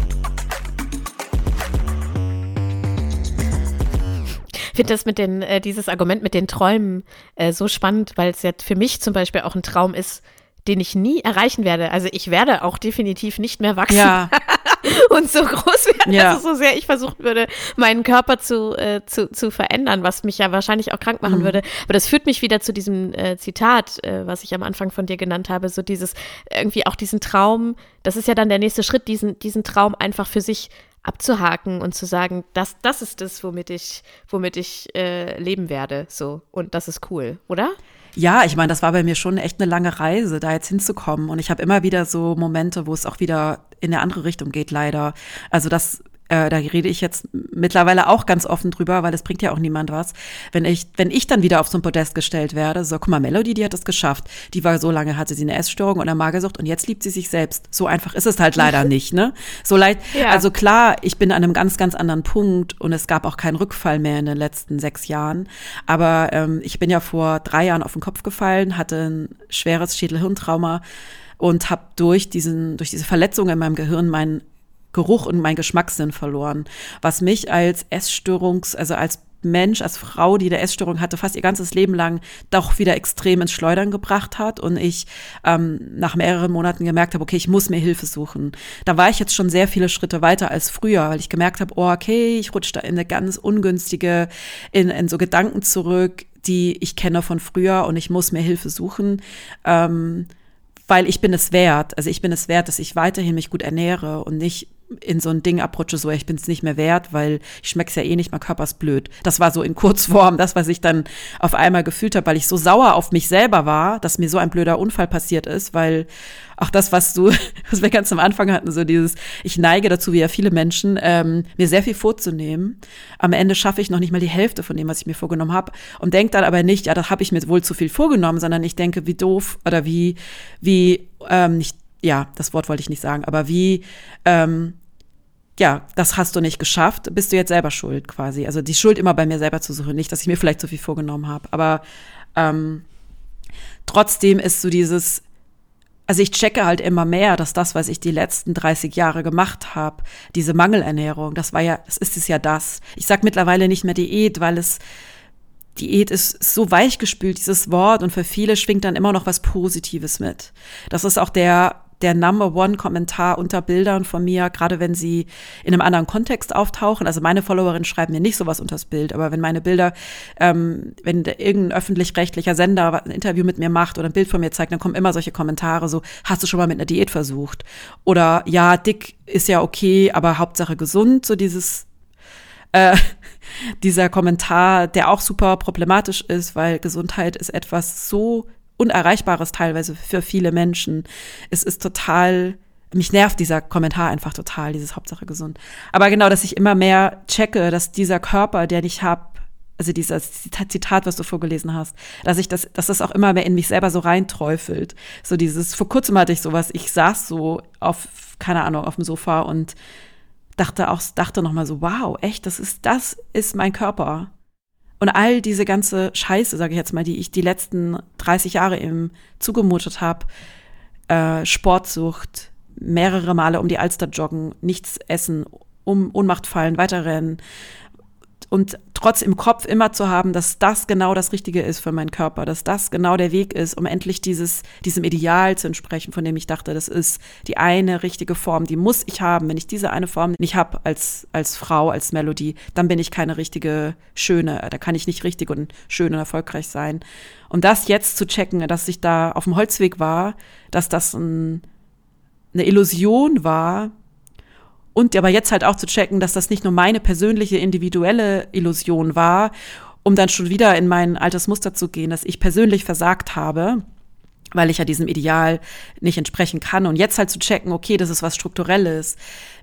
Ich finde das mit den, äh, dieses Argument mit den Träumen äh, so spannend, weil es ja für mich zum Beispiel auch ein Traum ist, den ich nie erreichen werde. Also ich werde auch definitiv nicht mehr wachsen Ja, und so groß werden, Ja. also so sehr ich versucht würde, meinen Körper zu, äh, zu, zu verändern, was mich ja wahrscheinlich auch krank machen würde. Aber das führt mich wieder zu diesem äh, Zitat, äh, was ich am Anfang von dir genannt habe, so dieses, irgendwie auch diesen Traum, das ist ja dann der nächste Schritt, diesen, diesen Traum einfach für sich abzuhaken und zu sagen, das, das ist das, womit ich, womit ich äh, leben werde, so. Und das ist cool, oder? Ja, ich meine, das war bei mir schon echt eine lange Reise, da jetzt hinzukommen. Und ich habe immer wieder so Momente, wo es auch wieder in eine andere Richtung geht, leider. Also das, äh, da rede ich jetzt mittlerweile auch ganz offen drüber, weil es bringt ja auch niemand was. Wenn ich, wenn ich dann wieder auf so ein Podest gestellt werde, so, guck mal, Melody, die hat das geschafft. Die war so lange, hatte sie eine Essstörung und eine Magersucht und jetzt liebt sie sich selbst. So einfach ist es halt leider nicht, ne? So leid, Ja. also klar, ich bin an einem ganz, ganz anderen Punkt und es gab auch keinen Rückfall mehr in den letzten sechs Jahren. Aber ähm, ich bin ja vor drei Jahren auf den Kopf gefallen, hatte ein schweres Schädelhirntrauma und habe durch diesen, durch diese Verletzung in meinem Gehirn meinen Geruch und meinen Geschmackssinn verloren, was mich als Essstörungs, also als Mensch, als Frau, die eine Essstörung hatte, fast ihr ganzes Leben lang doch wieder extrem ins Schleudern gebracht hat und ich ähm, nach mehreren Monaten gemerkt habe, okay, ich muss mir Hilfe suchen. Da war ich jetzt schon sehr viele Schritte weiter als früher, weil ich gemerkt habe, oh, okay, ich rutsche da in eine ganz ungünstige, in, in so Gedanken zurück, die ich kenne von früher und ich muss mir Hilfe suchen. Ähm, weil ich bin es wert. Also ich bin es wert, dass ich weiterhin mich gut ernähre und nicht in so ein Ding abrutsche, so ich bin es nicht mehr wert, weil ich schmeck's ja eh nicht, mein Körper ist blöd. Das war so in Kurzform das, was ich dann auf einmal gefühlt habe, weil ich so sauer auf mich selber war, dass mir so ein blöder Unfall passiert ist, weil auch das, was du, was wir ganz am Anfang hatten, so dieses, ich neige dazu, wie ja viele Menschen, ähm, mir sehr viel vorzunehmen. Am Ende schaffe ich noch nicht mal die Hälfte von dem, was ich mir vorgenommen habe und denke dann aber nicht, ja, das habe ich mir wohl zu viel vorgenommen, sondern ich denke, wie doof oder wie, wie, ähm, nicht, ja, das Wort wollte ich nicht sagen, aber wie, ähm, ja, das hast du nicht geschafft, bist du jetzt selber schuld quasi. Also die Schuld immer bei mir selber zu suchen, nicht, dass ich mir vielleicht zu viel vorgenommen habe. Aber ähm, trotzdem ist so dieses, also ich checke halt immer mehr, dass das, was ich die letzten 30 Jahre gemacht habe, diese Mangelernährung, das war ja, das ist es ja das. Ich sag mittlerweile nicht mehr Diät, weil es Diät ist so weichgespült, dieses Wort, und für viele schwingt dann immer noch was Positives mit. Das ist auch der der Number One Kommentar unter Bildern von mir, gerade wenn sie in einem anderen Kontext auftauchen. Also meine Followerinnen schreiben mir nicht sowas unters Bild, aber wenn meine Bilder, ähm, wenn irgendein öffentlich-rechtlicher Sender ein Interview mit mir macht oder ein Bild von mir zeigt, dann kommen immer solche Kommentare so, hast du schon mal mit einer Diät versucht? Oder ja, dick ist ja okay, aber Hauptsache gesund, so dieses äh, dieser Kommentar, der auch super problematisch ist, weil Gesundheit ist etwas so Unerreichbares teilweise für viele Menschen. Es ist total, mich nervt dieser Kommentar einfach total, dieses Hauptsache gesund. Aber genau, dass ich immer mehr checke, dass dieser Körper, der ich habe, also dieses Zitat, was du vorgelesen hast, dass ich das, dass das auch immer mehr in mich selber so reinträufelt. So dieses, vor kurzem hatte ich sowas, ich saß so auf, keine Ahnung, auf dem Sofa und dachte auch, dachte nochmal so, wow, echt, das ist, das ist mein Körper. Und all diese ganze Scheiße, sage ich jetzt mal, die ich die letzten 30 Jahre eben zugemutet habe, äh, Sportsucht, mehrere Male um die Alster joggen, nichts essen, um Ohnmacht fallen, weiterrennen, und trotz im Kopf immer zu haben, dass das genau das Richtige ist für meinen Körper, dass das genau der Weg ist, um endlich dieses, diesem Ideal zu entsprechen, von dem ich dachte, das ist die eine richtige Form, die muss ich haben. Wenn ich diese eine Form nicht habe als, als Frau, als Melodie, dann bin ich keine richtige Schöne, da kann ich nicht richtig und schön und erfolgreich sein. Und das jetzt zu checken, dass ich da auf dem Holzweg war, dass das ein, eine Illusion war, und aber jetzt halt auch zu checken, dass das nicht nur meine persönliche individuelle Illusion war, um dann schon wieder in mein altes Muster zu gehen, dass ich persönlich versagt habe, weil ich ja diesem Ideal nicht entsprechen kann. Und jetzt halt zu checken, okay, das ist was Strukturelles.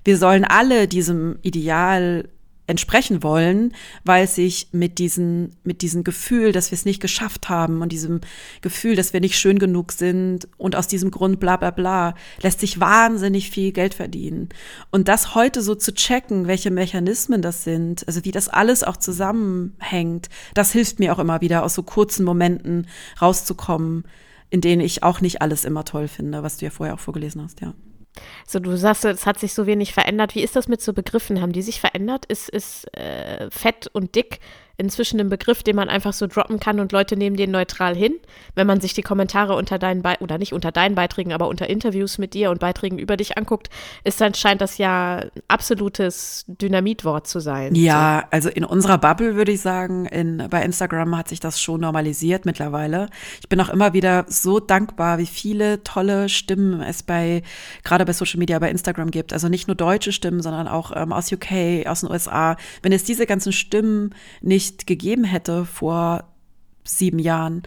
Wir sollen alle diesem Ideal entsprechen wollen, weil sich mit diesem mit diesem Gefühl, dass wir es nicht geschafft haben und diesem Gefühl, dass wir nicht schön genug sind und aus diesem Grund bla bla bla, lässt sich wahnsinnig viel Geld verdienen. Und das heute so zu checken, welche Mechanismen das sind, also wie das alles auch zusammenhängt, das hilft mir auch immer wieder, aus so kurzen Momenten rauszukommen, in denen ich auch nicht alles immer toll finde, was du ja vorher auch vorgelesen hast, ja. So, du sagst, es hat sich so wenig verändert. Wie ist das mit so Begriffen? Haben die sich verändert? Ist, ist äh, fett und dick inzwischen ein Begriff, den man einfach so droppen kann und Leute nehmen den neutral hin. Wenn man sich die Kommentare unter deinen Be oder nicht unter deinen Beiträgen, aber unter Interviews mit dir und Beiträgen über dich anguckt, ist dann scheint das ja ein absolutes Dynamitwort zu sein. Ja, so. also in unserer Bubble würde ich sagen, in, bei Instagram hat sich das schon normalisiert mittlerweile. Ich bin auch immer wieder so dankbar, wie viele tolle Stimmen es bei gerade bei Social Media, bei Instagram gibt. Also nicht nur deutsche Stimmen, sondern auch ähm, aus UK, aus den USA. Wenn es diese ganzen Stimmen nicht nicht gegeben hätte vor sieben Jahren,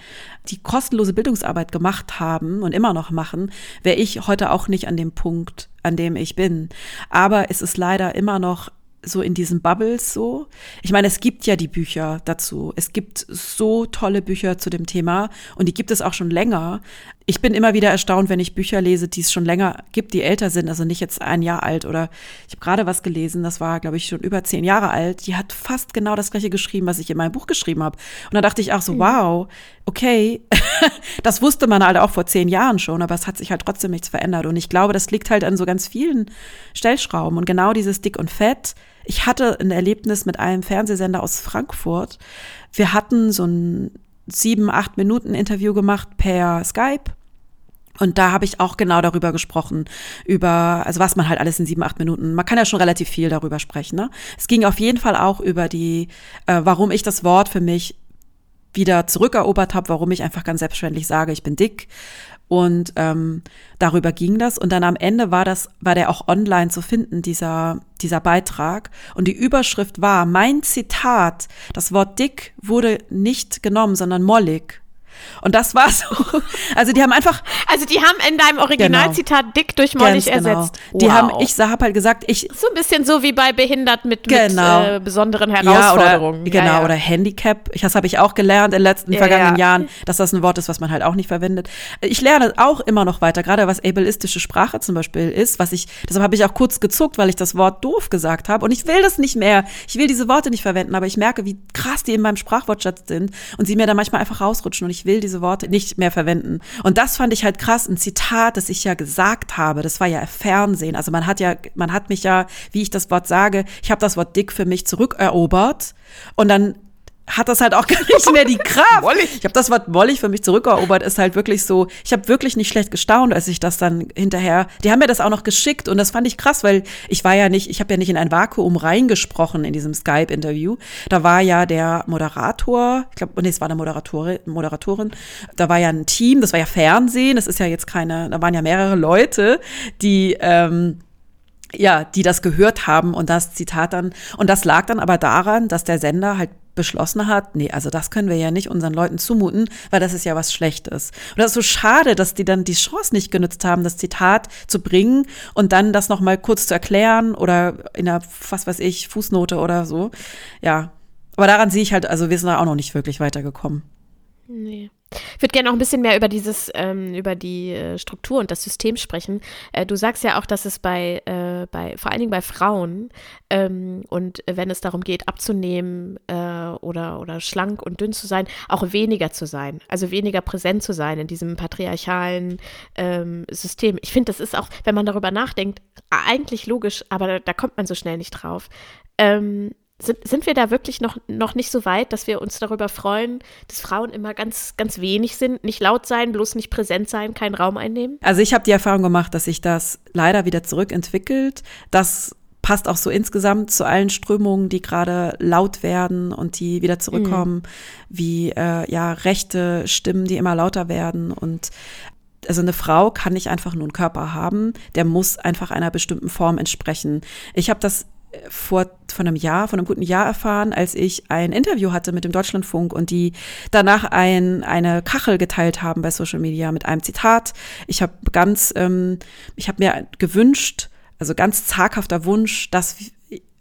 die kostenlose Bildungsarbeit gemacht haben und immer noch machen, wäre ich heute auch nicht an dem Punkt, an dem ich bin. Aber es ist leider immer noch so in diesen Bubbles so. Ich meine, es gibt ja die Bücher dazu. Es gibt so tolle Bücher zu dem Thema und die gibt es auch schon länger. Ich bin immer wieder erstaunt, wenn ich Bücher lese, die es schon länger gibt, die älter sind, also nicht jetzt ein Jahr alt oder ich habe gerade was gelesen, das war, glaube ich, schon über zehn Jahre alt. Die hat fast genau das gleiche geschrieben, was ich in meinem Buch geschrieben habe. Und da dachte ich auch so, mhm. wow, okay, das wusste man halt auch vor zehn Jahren schon, aber es hat sich halt trotzdem nichts verändert. Und ich glaube, das liegt halt an so ganz vielen Stellschrauben. Und genau dieses Dick und Fett, ich hatte ein Erlebnis mit einem Fernsehsender aus Frankfurt. Wir hatten so ein sieben, acht Minuten Interview gemacht per Skype. Und da habe ich auch genau darüber gesprochen, über, also was man halt alles in sieben, acht Minuten, man kann ja schon relativ viel darüber sprechen. Ne? Es ging auf jeden Fall auch über die, äh, warum ich das Wort für mich wieder zurückerobert habe, warum ich einfach ganz selbstverständlich sage, ich bin dick, und ähm, darüber ging das. Und dann am Ende war das, war der auch online zu finden, dieser, dieser Beitrag. Und die Überschrift war, mein Zitat, das Wort dick wurde nicht genommen, sondern mollig. Und das war so. Also die haben einfach. Also die haben in deinem Originalzitat genau. dick durch mollig genau. ersetzt. Die haben, ich habe halt gesagt, ich. So ein bisschen so wie bei behindert mit, genau. mit äh, besonderen Herausforderungen. Ja, oder, genau, ja, oder Handicap. Ich, das habe ich auch gelernt in den letzten vergangenen Jahren, dass das ein Wort ist, was man halt auch nicht verwendet. Ich lerne auch immer noch weiter, gerade was ableistische Sprache zum Beispiel ist, was ich, deshalb habe ich auch kurz gezuckt, weil ich das Wort doof gesagt habe. Und ich will das nicht mehr. Ich will diese Worte nicht verwenden, aber ich merke, wie krass die in meinem Sprachwortschatz sind und sie mir da manchmal einfach rausrutschen. Und ich ich will diese Worte nicht mehr verwenden. Und das fand ich halt krass, ein Zitat, das ich ja gesagt habe, das war ja Fernsehen. Also man hat ja, man hat mich ja, wie ich das Wort sage, ich habe das Wort dick für mich zurückerobert und dann hat das halt auch gar nicht mehr die Kraft. wollig. Ich habe das Wort wollig für mich zurückerobert, ist halt wirklich so, ich habe wirklich nicht schlecht gestaunt, als ich das dann hinterher, die haben mir das auch noch geschickt und das fand ich krass, weil ich war ja nicht, ich habe ja nicht in ein Vakuum reingesprochen in diesem Skype-Interview. Da war ja der Moderator, ich glaube, nee, es war eine Moderatorin, Moderatorin, da war ja ein Team, das war ja Fernsehen, das ist ja jetzt keine, da waren ja mehrere Leute, die ähm, ja, die das gehört haben und das Zitat dann, und das lag dann aber daran, dass der Sender halt beschlossen hat, nee, also das können wir ja nicht unseren Leuten zumuten, weil das ist ja was Schlechtes. Und das ist so schade, dass die dann die Chance nicht genutzt haben, das Zitat zu bringen und dann das nochmal kurz zu erklären oder in einer, was weiß ich, Fußnote oder so. Ja. Aber daran sehe ich halt, also wir sind da auch noch nicht wirklich weitergekommen. Nee. Ich würde gerne noch ein bisschen mehr über dieses, ähm, über die äh, Struktur und das System sprechen. Äh, du sagst ja auch, dass es bei, äh, bei vor allen Dingen bei Frauen ähm, und wenn es darum geht, abzunehmen äh, oder, oder schlank und dünn zu sein, auch weniger zu sein, also weniger präsent zu sein in diesem patriarchalen ähm, System. Ich finde, das ist auch, wenn man darüber nachdenkt, eigentlich logisch, aber da, da kommt man so schnell nicht drauf. Ähm, sind, sind wir da wirklich noch, noch nicht so weit, dass wir uns darüber freuen, dass Frauen immer ganz, ganz wenig sind, nicht laut sein, bloß nicht präsent sein, keinen Raum einnehmen? Also ich habe die Erfahrung gemacht, dass sich das leider wieder zurückentwickelt. Das passt auch so insgesamt zu allen Strömungen, die gerade laut werden und die wieder zurückkommen, mhm. wie äh, ja rechte Stimmen, die immer lauter werden und also eine Frau kann nicht einfach nur einen Körper haben, der muss einfach einer bestimmten Form entsprechen. Ich habe das vor, vor einem Jahr, vor einem guten Jahr erfahren, als ich ein Interview hatte mit dem Deutschlandfunk und die danach ein, eine Kachel geteilt haben bei Social Media mit einem Zitat. Ich habe ganz, ähm, ich habe mir gewünscht, also ganz zaghafter Wunsch, dass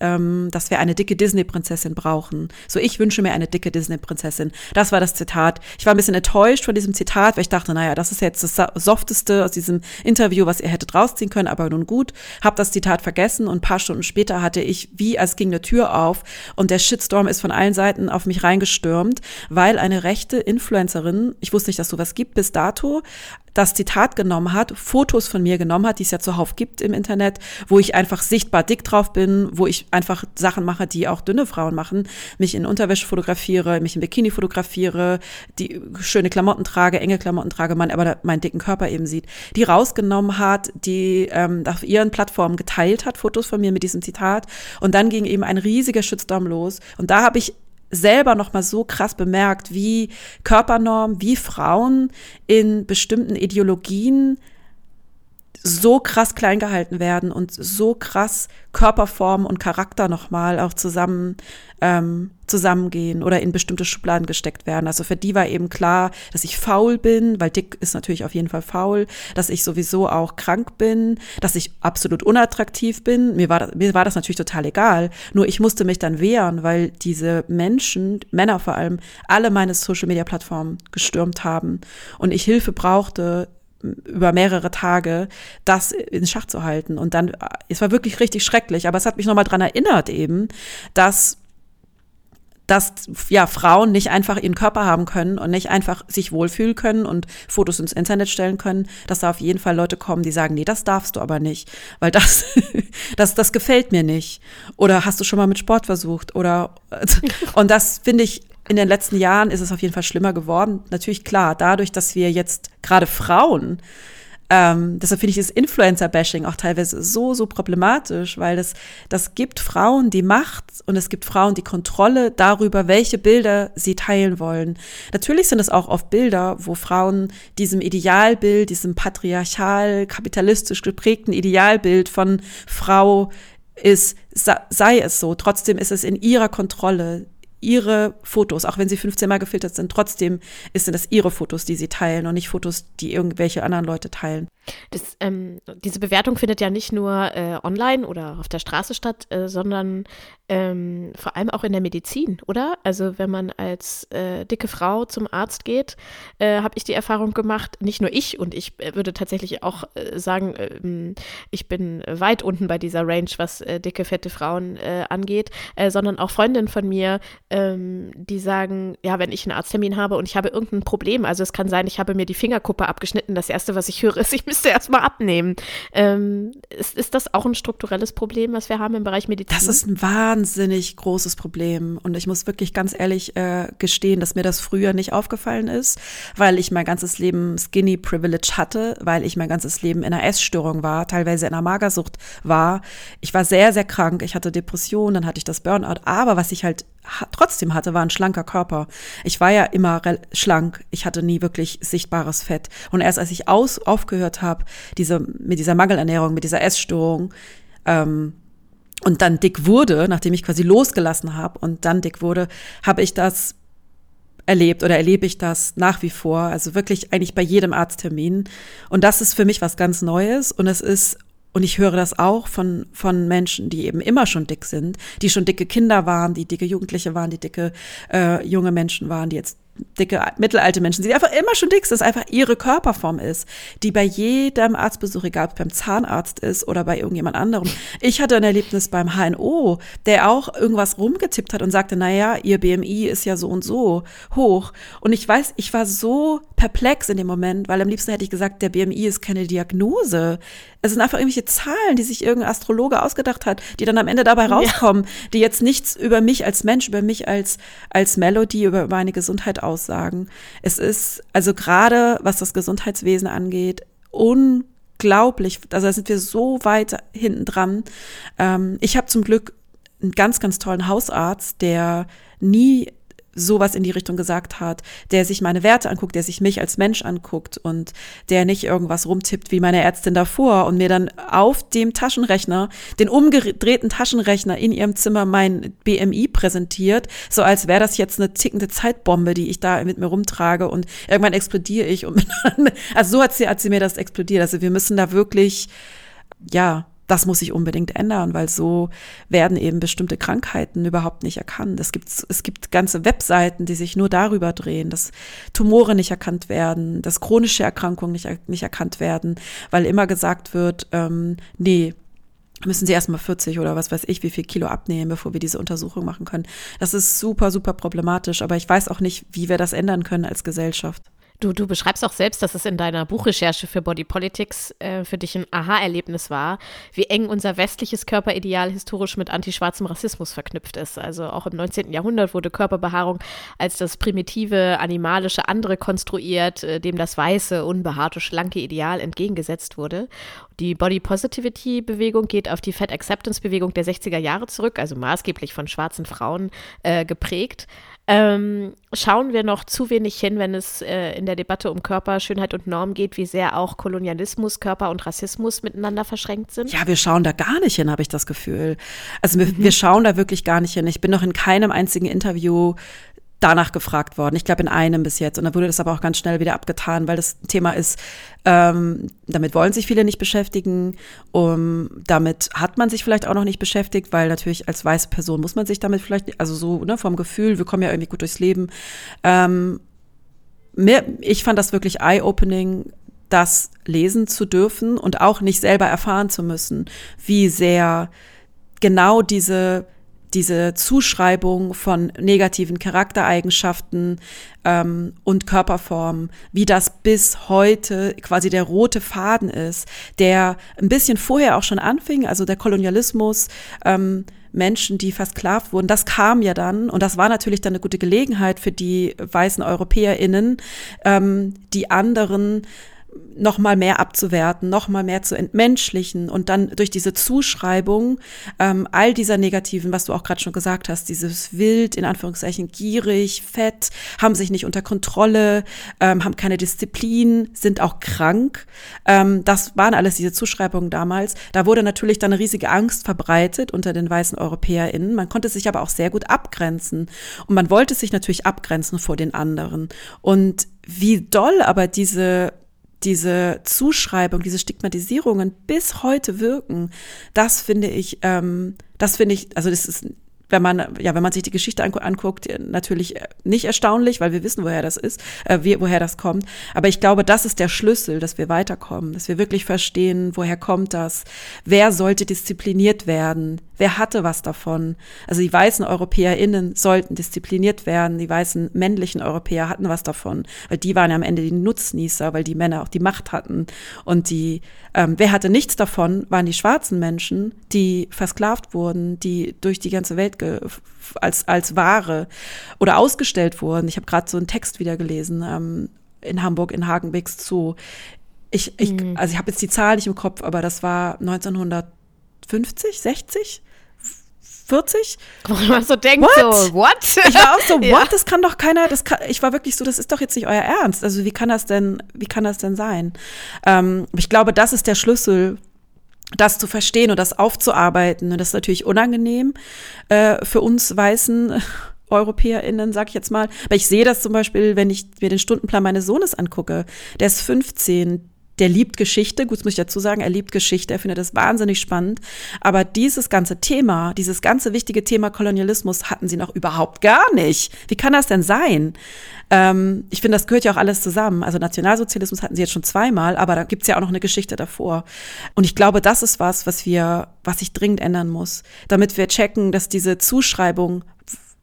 ähm, dass wir eine dicke Disney-Prinzessin brauchen. So, ich wünsche mir eine dicke Disney-Prinzessin. Das war das Zitat. Ich war ein bisschen enttäuscht von diesem Zitat, weil ich dachte, naja, das ist jetzt das Softeste aus diesem Interview, was ihr hättet rausziehen können, aber nun gut. Hab das Zitat vergessen und ein paar Stunden später hatte ich, wie als ging eine Tür auf und der Shitstorm ist von allen Seiten auf mich reingestürmt, weil eine rechte Influencerin, ich wusste nicht, dass sowas gibt bis dato, das Zitat genommen hat, Fotos von mir genommen hat, die es ja zuhauf gibt im Internet, wo ich einfach sichtbar dick drauf bin, wo ich einfach Sachen mache, die auch dünne Frauen machen, mich in Unterwäsche fotografiere, mich in Bikini fotografiere, die schöne Klamotten trage, enge Klamotten trage, man aber meinen dicken Körper eben sieht, die rausgenommen hat, die ähm, auf ihren Plattformen geteilt hat, Fotos von mir mit diesem Zitat. Und dann ging eben ein riesiger Shitstorm los. Und da habe ich selber noch mal so krass bemerkt, wie Körpernorm, wie Frauen in bestimmten Ideologien so krass klein gehalten werden und so krass Körperform und Charakter nochmal auch zusammen ähm, zusammengehen oder in bestimmte Schubladen gesteckt werden. Also für die war eben klar, dass ich faul bin, weil dick ist natürlich auf jeden Fall faul, dass ich sowieso auch krank bin, dass ich absolut unattraktiv bin. Mir war, das, mir war das natürlich total egal. Nur ich musste mich dann wehren, weil diese Menschen, Männer vor allem, alle meine Social-Media-Plattformen gestürmt haben und ich Hilfe brauchte, über mehrere Tage das in Schach zu halten. Und dann, es war wirklich richtig schrecklich, aber es hat mich nochmal dran erinnert eben, dass dass ja Frauen nicht einfach ihren Körper haben können und nicht einfach sich wohlfühlen können und Fotos ins Internet stellen können, dass da auf jeden Fall Leute kommen, die sagen, nee, das darfst du aber nicht, weil das das das gefällt mir nicht. Oder hast du schon mal mit Sport versucht? Oder und das finde ich in den letzten Jahren ist es auf jeden Fall schlimmer geworden. Natürlich klar, dadurch, dass wir jetzt gerade Frauen, ähm, deshalb finde ich das Influencer-Bashing auch teilweise so, so problematisch, weil das, das gibt Frauen die Macht und es gibt Frauen die Kontrolle darüber, welche Bilder sie teilen wollen. Natürlich sind es auch oft Bilder, wo Frauen diesem Idealbild, diesem patriarchal, kapitalistisch geprägten Idealbild von Frau ist, sei es so. Trotzdem ist es in ihrer Kontrolle ihre Fotos, auch wenn sie 15 Mal gefiltert sind, trotzdem sind das ihre Fotos, die sie teilen und nicht Fotos, die irgendwelche anderen Leute teilen. Das, ähm, diese Bewertung findet ja nicht nur äh, online oder auf der Straße statt, äh, sondern ähm, vor allem auch in der Medizin, oder? Also wenn man als äh, dicke Frau zum Arzt geht, äh, habe ich die Erfahrung gemacht, nicht nur ich und ich äh, würde tatsächlich auch äh, sagen, ähm, ich bin weit unten bei dieser Range, was dicke, fette Frauen angeht, sondern auch Freundinnen von mir, ähm, die sagen, ja, wenn ich einen Arzttermin habe und ich habe irgendein Problem, also es kann sein, ich habe mir die Fingerkuppe abgeschnitten, das erste, was ich höre, ist, ich müsste erstmal abnehmen. Ähm, ist, ist das auch ein strukturelles Problem, was wir haben im Bereich Medizin? Das ist ein wahnsinnig großes Problem. Und ich muss wirklich ganz ehrlich äh, gestehen, dass mir das früher nicht aufgefallen ist, weil ich mein ganzes Leben Skinny Privilege hatte, weil ich mein ganzes Leben in einer Essstörung war, teilweise in einer Magersucht war. Ich war sehr, sehr krank. Ich hatte Depressionen, dann hatte ich das Burnout. Aber was ich halt trotzdem hatte, war ein schlanker Körper. Ich war ja immer schlank. Ich hatte nie wirklich sichtbares Fett. Und erst als ich aus, aufgehört habe, diese, mit dieser Mangelernährung, mit dieser Essstörung, ähm, und dann dick wurde, nachdem ich quasi losgelassen habe und dann dick wurde, habe ich das erlebt oder erlebe ich das nach wie vor, also wirklich eigentlich bei jedem Arzttermin. Und das ist für mich was ganz Neues und es ist und ich höre das auch von, von Menschen, die eben immer schon dick sind, die schon dicke Kinder waren, die dicke Jugendliche waren, die dicke äh, junge Menschen waren, die jetzt dicke mittelalte Menschen, die einfach immer schon dick sind, einfach ihre Körperform ist, die bei jedem Arztbesuch, egal ob es beim Zahnarzt ist oder bei irgendjemand anderem. Ich hatte ein Erlebnis beim HNO, der auch irgendwas rumgetippt hat und sagte, naja, ihr BMI ist ja so und so hoch. Und ich weiß, ich war so perplex in dem Moment, weil am liebsten hätte ich gesagt, der BMI ist keine Diagnose. Es sind einfach irgendwelche Zahlen, die sich irgendein Astrologe ausgedacht hat, die dann am Ende dabei rauskommen, ja. die jetzt nichts über mich als Mensch, über mich als, als Melody, über meine Gesundheit aussagen. Es ist, also gerade was das Gesundheitswesen angeht, unglaublich. Also da sind wir so weit hinten dran. Ähm, ich habe zum Glück einen ganz, ganz tollen Hausarzt, der nie sowas in die Richtung gesagt hat, der sich meine Werte anguckt, der sich mich als Mensch anguckt und der nicht irgendwas rumtippt wie meine Ärztin davor und mir dann auf dem Taschenrechner, den umgedrehten Taschenrechner in ihrem Zimmer mein BMI präsentiert, so als wäre das jetzt eine tickende Zeitbombe, die ich da mit mir rumtrage und irgendwann explodiere ich und also so hat sie, hat sie mir das explodiert. Also wir müssen da wirklich, ja, das muss sich unbedingt ändern, weil so werden eben bestimmte Krankheiten überhaupt nicht erkannt. Es gibt, es gibt ganze Webseiten, die sich nur darüber drehen, dass Tumore nicht erkannt werden, dass chronische Erkrankungen nicht, nicht erkannt werden, weil immer gesagt wird, ähm, nee, müssen sie erstmal 40 oder was weiß ich, wie viel Kilo abnehmen, bevor wir diese Untersuchung machen können. Das ist super, super problematisch, aber ich weiß auch nicht, wie wir das ändern können als Gesellschaft. Du, du beschreibst auch selbst, dass es in deiner Buchrecherche für Body Politics äh, für dich ein Aha-Erlebnis war, wie eng unser westliches Körperideal historisch mit antischwarzem Rassismus verknüpft ist. Also auch im 19. Jahrhundert wurde Körperbehaarung als das primitive, animalische andere konstruiert, äh, dem das weiße, unbehaarte, schlanke Ideal entgegengesetzt wurde. Die Body Positivity Bewegung geht auf die Fat Acceptance Bewegung der 60er Jahre zurück, also maßgeblich von schwarzen Frauen äh, geprägt ähm, schauen wir noch zu wenig hin, wenn es äh, in der Debatte um Körper, Schönheit und Norm geht, wie sehr auch Kolonialismus, Körper und Rassismus miteinander verschränkt sind? Ja, wir schauen da gar nicht hin, habe ich das Gefühl. Also wir, mhm. wir schauen da wirklich gar nicht hin. Ich bin noch in keinem einzigen Interview danach gefragt worden. Ich glaube in einem bis jetzt. Und dann wurde das aber auch ganz schnell wieder abgetan, weil das Thema ist, ähm, damit wollen sich viele nicht beschäftigen. Um, damit hat man sich vielleicht auch noch nicht beschäftigt, weil natürlich als weiße Person muss man sich damit vielleicht, also so ne, vom Gefühl, wir kommen ja irgendwie gut durchs Leben. Ähm, mir, ich fand das wirklich eye-opening, das lesen zu dürfen und auch nicht selber erfahren zu müssen, wie sehr genau diese diese Zuschreibung von negativen Charaktereigenschaften ähm, und Körperformen, wie das bis heute quasi der rote Faden ist, der ein bisschen vorher auch schon anfing, also der Kolonialismus, ähm, Menschen, die versklavt wurden, das kam ja dann und das war natürlich dann eine gute Gelegenheit für die weißen EuropäerInnen, ähm, die anderen noch mal mehr abzuwerten, noch mal mehr zu entmenschlichen und dann durch diese Zuschreibung ähm, all dieser negativen, was du auch gerade schon gesagt hast, dieses wild in Anführungszeichen gierig, fett, haben sich nicht unter Kontrolle, ähm, haben keine Disziplin, sind auch krank. Ähm, das waren alles diese Zuschreibungen damals. Da wurde natürlich dann eine riesige Angst verbreitet unter den weißen EuropäerInnen. Man konnte sich aber auch sehr gut abgrenzen und man wollte sich natürlich abgrenzen vor den anderen und wie doll aber diese diese Zuschreibung, diese Stigmatisierungen bis heute wirken, das finde ich, ähm, das finde ich, also das ist wenn man, ja, wenn man sich die Geschichte anguckt, natürlich nicht erstaunlich, weil wir wissen, woher das ist, äh, wie, woher das kommt. Aber ich glaube, das ist der Schlüssel, dass wir weiterkommen, dass wir wirklich verstehen, woher kommt das, wer sollte diszipliniert werden, wer hatte was davon. Also die weißen EuropäerInnen sollten diszipliniert werden, die weißen männlichen Europäer hatten was davon, weil die waren ja am Ende die Nutznießer, weil die Männer auch die Macht hatten. Und die, ähm, wer hatte nichts davon, waren die schwarzen Menschen, die versklavt wurden, die durch die ganze Welt als, als Ware oder ausgestellt wurden. Ich habe gerade so einen Text wieder gelesen ähm, in Hamburg, in Hagenbecks Zoo. Ich, ich, mhm. also ich habe jetzt die Zahl nicht im Kopf, aber das war 1950, 60? 40? Wo man so denkt, what? so, what? Ich war auch so, what? Ja. Das kann doch keiner, das kann, ich war wirklich so, das ist doch jetzt nicht euer Ernst. Also wie kann das denn, wie kann das denn sein? Ähm, ich glaube, das ist der Schlüssel das zu verstehen und das aufzuarbeiten. Und das ist natürlich unangenehm äh, für uns weißen EuropäerInnen, sag ich jetzt mal. Aber ich sehe das zum Beispiel, wenn ich mir den Stundenplan meines Sohnes angucke. Der ist 15, der liebt Geschichte, gut, das muss ich dazu sagen, er liebt Geschichte, er findet das wahnsinnig spannend. Aber dieses ganze Thema, dieses ganze wichtige Thema Kolonialismus hatten sie noch überhaupt gar nicht. Wie kann das denn sein? Ähm, ich finde, das gehört ja auch alles zusammen. Also Nationalsozialismus hatten sie jetzt schon zweimal, aber da gibt's ja auch noch eine Geschichte davor. Und ich glaube, das ist was, was wir, was sich dringend ändern muss, damit wir checken, dass diese Zuschreibung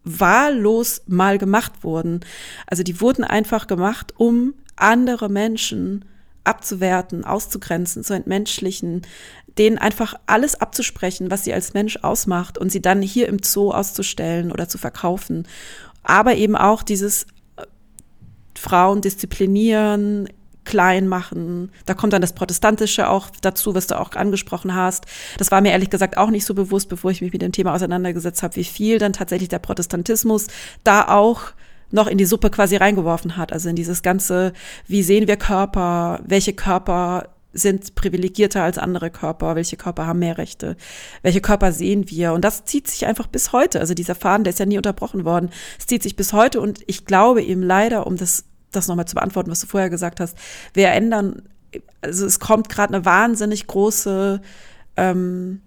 wahllos mal gemacht wurden. Also die wurden einfach gemacht, um andere Menschen abzuwerten, auszugrenzen, zu entmenschlichen, denen einfach alles abzusprechen, was sie als Mensch ausmacht und sie dann hier im Zoo auszustellen oder zu verkaufen. Aber eben auch dieses äh, Frauen disziplinieren, klein machen. Da kommt dann das Protestantische auch dazu, was du auch angesprochen hast. Das war mir ehrlich gesagt auch nicht so bewusst, bevor ich mich mit dem Thema auseinandergesetzt habe, wie viel dann tatsächlich der Protestantismus da auch noch in die Suppe quasi reingeworfen hat. Also in dieses ganze, wie sehen wir Körper, welche Körper sind privilegierter als andere Körper, welche Körper haben mehr Rechte, welche Körper sehen wir. Und das zieht sich einfach bis heute. Also dieser Faden, der ist ja nie unterbrochen worden. Es zieht sich bis heute und ich glaube eben leider, um das, das nochmal zu beantworten, was du vorher gesagt hast, wir ändern, also es kommt gerade eine wahnsinnig große ähm,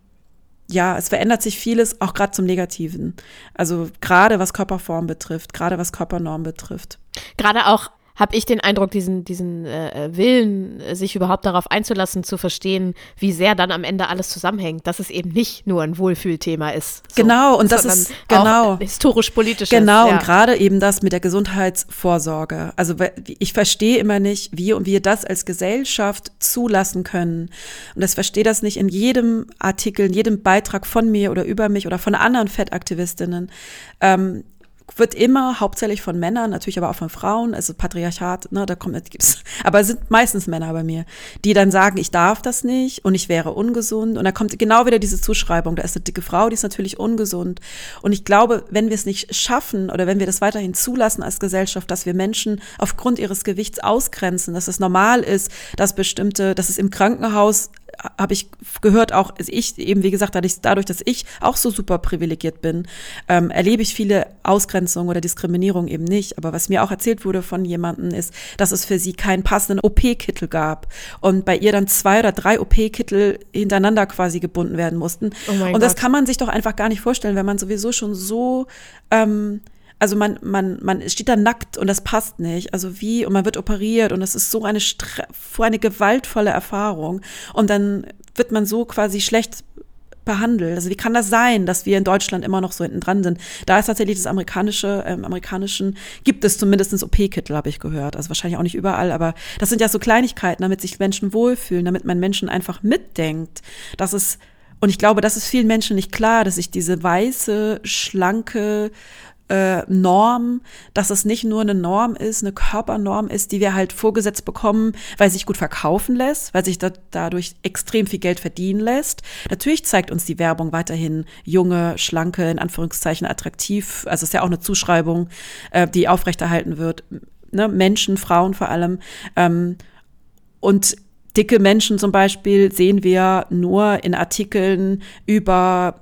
ja, es verändert sich vieles, auch gerade zum Negativen. Also gerade was Körperform betrifft, gerade was Körpernorm betrifft. Gerade auch habe ich den Eindruck, diesen, diesen äh, Willen, sich überhaupt darauf einzulassen, zu verstehen, wie sehr dann am Ende alles zusammenhängt, dass es eben nicht nur ein Wohlfühlthema ist. So, genau, und das ist genau historisch-politisch. Genau, ja. und gerade eben das mit der Gesundheitsvorsorge. Also ich verstehe immer nicht, wie und wir das als Gesellschaft zulassen können. Und ich verstehe das nicht in jedem Artikel, in jedem Beitrag von mir oder über mich oder von anderen Fettaktivistinnen. Ähm, wird immer hauptsächlich von Männern, natürlich aber auch von Frauen, also Patriarchat, ne, da kommt, gibt's, aber es sind meistens Männer bei mir, die dann sagen, ich darf das nicht und ich wäre ungesund. Und da kommt genau wieder diese Zuschreibung, da ist eine dicke Frau, die ist natürlich ungesund. Und ich glaube, wenn wir es nicht schaffen oder wenn wir das weiterhin zulassen als Gesellschaft, dass wir Menschen aufgrund ihres Gewichts ausgrenzen, dass es normal ist, dass bestimmte, dass es im Krankenhaus habe ich gehört, auch ich eben, wie gesagt, dadurch, dass ich auch so super privilegiert bin, ähm, erlebe ich viele Ausgrenzungen oder Diskriminierung eben nicht. Aber was mir auch erzählt wurde von jemandem ist, dass es für sie keinen passenden OP-Kittel gab und bei ihr dann zwei oder drei OP-Kittel hintereinander quasi gebunden werden mussten. Oh und das Gott. kann man sich doch einfach gar nicht vorstellen, wenn man sowieso schon so ähm, also man, man, man steht da nackt und das passt nicht. Also wie, und man wird operiert und das ist so eine, eine gewaltvolle Erfahrung. Und dann wird man so quasi schlecht behandelt. Also wie kann das sein, dass wir in Deutschland immer noch so hinten dran sind? Da ist tatsächlich das amerikanische, ähm, amerikanischen, gibt es zumindest OP-Kittel, habe ich gehört. Also wahrscheinlich auch nicht überall, aber das sind ja so Kleinigkeiten, damit sich Menschen wohlfühlen, damit man Menschen einfach mitdenkt. Das ist, und ich glaube, das ist vielen Menschen nicht klar, dass ich diese weiße, schlanke, äh, Norm, dass es nicht nur eine Norm ist, eine Körpernorm ist, die wir halt vorgesetzt bekommen, weil sich gut verkaufen lässt, weil sich da, dadurch extrem viel Geld verdienen lässt. Natürlich zeigt uns die Werbung weiterhin junge, schlanke, in Anführungszeichen attraktiv. Also ist ja auch eine Zuschreibung, äh, die aufrechterhalten wird. Ne? Menschen, Frauen vor allem. Ähm, und dicke Menschen zum Beispiel sehen wir nur in Artikeln über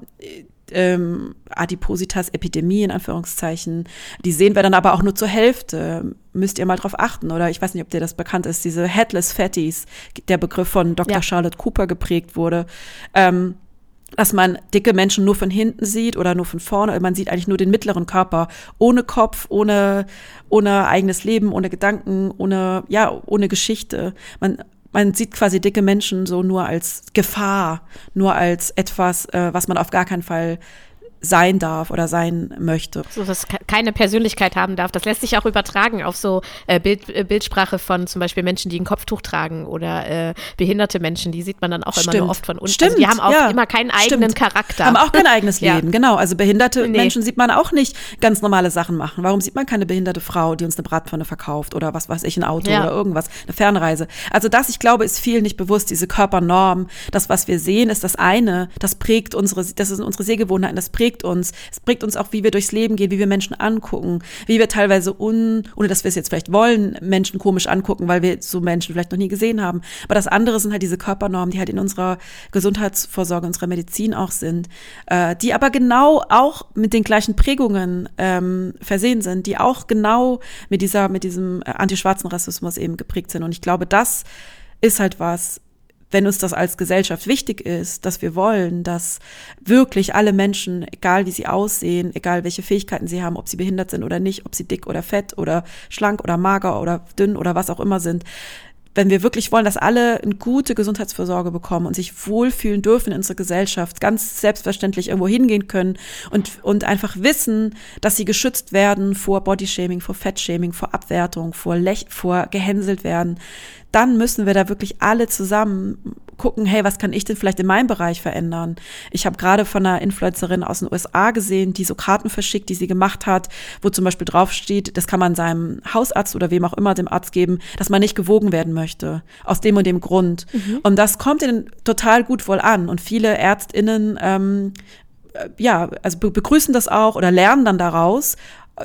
ähm, Adipositas-Epidemie in Anführungszeichen. Die sehen wir dann aber auch nur zur Hälfte. Müsst ihr mal drauf achten. Oder ich weiß nicht, ob dir das bekannt ist, diese Headless Fatties, der Begriff von Dr. Ja. Charlotte Cooper geprägt wurde. Ähm, dass man dicke Menschen nur von hinten sieht oder nur von vorne. Man sieht eigentlich nur den mittleren Körper, ohne Kopf, ohne, ohne eigenes Leben, ohne Gedanken, ohne, ja, ohne Geschichte. Man, man sieht quasi dicke Menschen so nur als Gefahr, nur als etwas, äh, was man auf gar keinen Fall sein darf oder sein möchte. So, dass ke- keine Persönlichkeit haben darf. Das lässt sich auch übertragen auf so äh, Bild, äh, Bildsprache von zum Beispiel Menschen, die ein Kopftuch tragen oder äh, behinderte Menschen. Die sieht man dann auch immer Stimmt. nur oft von unten. Stimmt, also die haben auch ja. immer keinen eigenen Stimmt. Charakter. Haben auch kein eigenes Ja. Leben, genau. Also behinderte Nee. Menschen sieht man auch nicht ganz normale Sachen machen. Warum sieht man keine behinderte Frau, die uns eine Bratpfanne verkauft oder was weiß ich, ein Auto Ja. oder irgendwas, eine Fernreise? Also das, ich glaube, ist vielen nicht bewusst, diese Körpernorm. Das, was wir sehen, ist das eine, das prägt unsere, das sind unsere Sehgewohnheiten, das prägt uns. Es prägt uns auch, wie wir durchs Leben gehen, wie wir Menschen angucken, wie wir teilweise un, ohne dass wir es jetzt vielleicht wollen, Menschen komisch angucken, weil wir so Menschen vielleicht noch nie gesehen haben. Aber das andere sind halt diese Körpernormen, die halt in unserer Gesundheitsvorsorge, unserer Medizin auch sind, äh, die aber genau auch mit den gleichen Prägungen ähm, versehen sind, die auch genau mit dieser, mit diesem äh, antischwarzen Rassismus eben geprägt sind. Und ich glaube, das ist halt was, wenn uns das als Gesellschaft wichtig ist, dass wir wollen, dass wirklich alle Menschen, egal wie sie aussehen, egal welche Fähigkeiten sie haben, ob sie behindert sind oder nicht, ob sie dick oder fett oder schlank oder mager oder dünn oder was auch immer sind, wenn wir wirklich wollen, dass alle eine gute Gesundheitsvorsorge bekommen und sich wohlfühlen dürfen in unserer Gesellschaft, ganz selbstverständlich irgendwo hingehen können und, und einfach wissen, dass sie geschützt werden vor Bodyshaming, vor Fettshaming, vor Abwertung, vor, Lech vor gehänselt werden, dann müssen wir da wirklich alle zusammen gucken, hey, was kann ich denn vielleicht in meinem Bereich verändern? Ich habe gerade von einer Influencerin aus den USA gesehen, die so Karten verschickt, die sie gemacht hat, wo zum Beispiel draufsteht, das kann man seinem Hausarzt oder wem auch immer dem Arzt geben, dass man nicht gewogen werden möchte, aus dem und dem Grund. Und das kommt ihnen total gut wohl an. Und viele ÄrztInnen ähm, äh, ja, also be begrüßen das auch oder lernen dann daraus,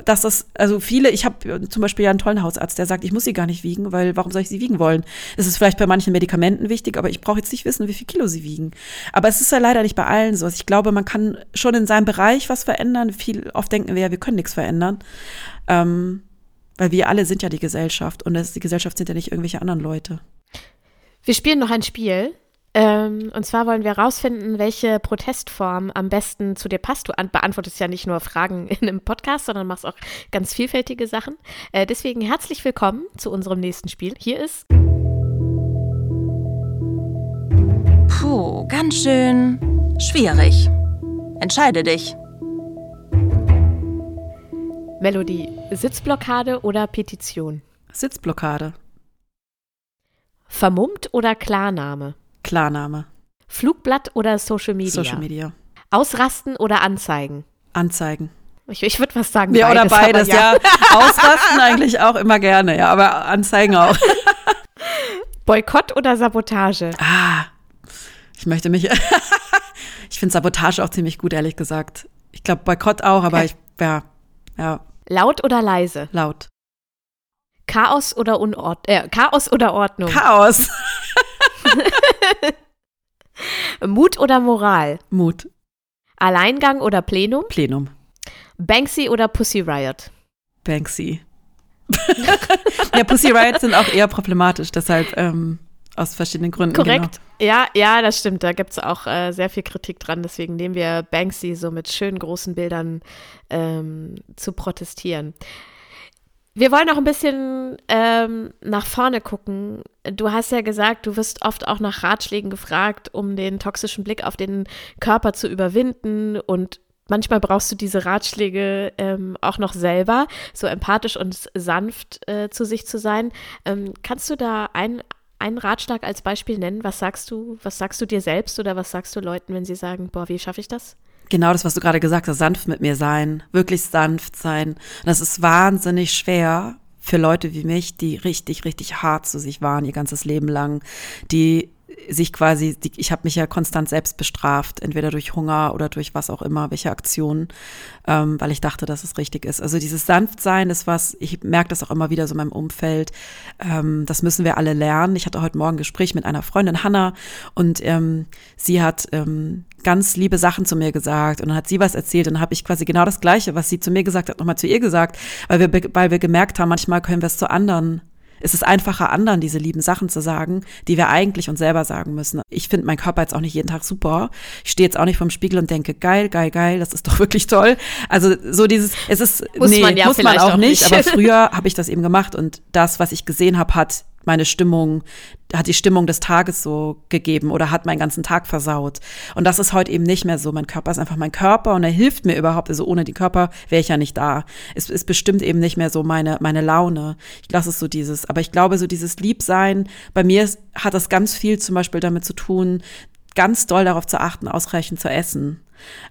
dass das, also viele, ich habe zum Beispiel ja einen tollen Hausarzt, der sagt, ich muss sie gar nicht wiegen, weil warum soll ich sie wiegen wollen? Es ist vielleicht bei manchen Medikamenten wichtig, aber ich brauche jetzt nicht wissen, wie viel Kilo sie wiegen. Aber es ist ja leider nicht bei allen so. Ich glaube, man kann schon in seinem Bereich was verändern. Viel oft denken wir ja, wir können nichts verändern. Ähm, weil wir alle sind ja die Gesellschaft und das, die Gesellschaft sind ja nicht irgendwelche anderen Leute. Wir spielen noch ein Spiel. Ähm, und zwar wollen wir herausfinden, welche Protestform am besten zu dir passt. Du an- beantwortest ja nicht nur Fragen in einem Podcast, sondern machst auch ganz vielfältige Sachen. Äh, deswegen herzlich willkommen zu unserem nächsten Spiel. Hier ist Puh, ganz schön schwierig. Entscheide dich. Melodie. Sitzblockade oder Petition? Sitzblockade, Vermummt oder Klarname? Klarname, Flugblatt oder Social Media? Social Media, Ausrasten oder Anzeigen? Anzeigen. Ich, ich würde was sagen. Ja, oder aber beides, ja. Ausrasten eigentlich auch immer gerne, ja, aber Anzeigen auch. Boykott oder Sabotage? Ah, ich möchte mich. ich finde Sabotage auch ziemlich gut, ehrlich gesagt. Ich glaube Boykott auch, aber Okay. ich, ja, ja, Laut oder leise? laut. Chaos oder Unord äh, Chaos oder Ordnung? Chaos. Mut oder Moral? Mut. Alleingang oder Plenum? Plenum. Banksy oder Pussy Riot? Banksy. ja, Pussy Riots sind auch eher problematisch, deshalb ähm, aus verschiedenen Gründen. Korrekt. Ja, ja, das stimmt. Da gibt es auch äh, sehr viel Kritik dran. Deswegen nehmen wir Banksy so mit schönen großen Bildern ähm, zu protestieren. Wir wollen noch ein bisschen ähm, nach vorne gucken. Du hast ja gesagt, du wirst oft auch nach Ratschlägen gefragt, um den toxischen Blick auf den Körper zu überwinden. Und manchmal brauchst du diese Ratschläge ähm, auch noch selber, so empathisch und sanft äh, zu sich zu sein. Ähm, kannst du da ein, einen Ratschlag als Beispiel nennen? Was sagst du, was sagst du dir selbst oder was sagst du Leuten, wenn sie sagen, boah, wie schaffe ich das? Genau das, was du gerade gesagt hast, sanft mit mir sein, wirklich sanft sein. Das ist wahnsinnig schwer für Leute wie mich, die richtig, richtig hart zu sich waren ihr ganzes Leben lang, die sich quasi, die, ich habe mich ja konstant selbst bestraft, entweder durch Hunger oder durch was auch immer, welche Aktionen, ähm, weil ich dachte, dass es richtig ist. Also dieses Sanftsein ist was, ich merke das auch immer wieder so in meinem Umfeld, ähm, das müssen wir alle lernen. Ich hatte heute Morgen ein Gespräch mit einer Freundin, Hanna, und ähm, sie hat ähm, ganz liebe Sachen zu mir gesagt und dann hat sie was erzählt und dann habe ich quasi genau das Gleiche, was sie zu mir gesagt hat, nochmal zu ihr gesagt, weil wir, weil wir gemerkt haben, manchmal können wir es zu anderen es ist einfacher, anderen diese lieben Sachen zu sagen, die wir eigentlich uns selber sagen müssen. Ich finde meinen Körper jetzt auch nicht jeden Tag super. Ich stehe jetzt auch nicht vorm Spiegel und denke, geil, geil, geil, das ist doch wirklich toll. Also so dieses, es ist, muss nee, man ja muss man auch, auch nicht, nicht. aber früher habe ich das eben gemacht und das, was ich gesehen habe, hat meine Stimmung, hat die Stimmung des Tages so gegeben oder hat meinen ganzen Tag versaut. Und das ist heute eben nicht mehr so. Mein Körper ist einfach mein Körper und er hilft mir überhaupt. Also ohne den Körper wäre ich ja nicht da. Es ist bestimmt eben nicht mehr so meine, meine Laune. Ich glaube, es so dieses, aber ich glaube, so dieses Liebsein, bei mir hat das ganz viel zum Beispiel damit zu tun, ganz doll darauf zu achten, ausreichend zu essen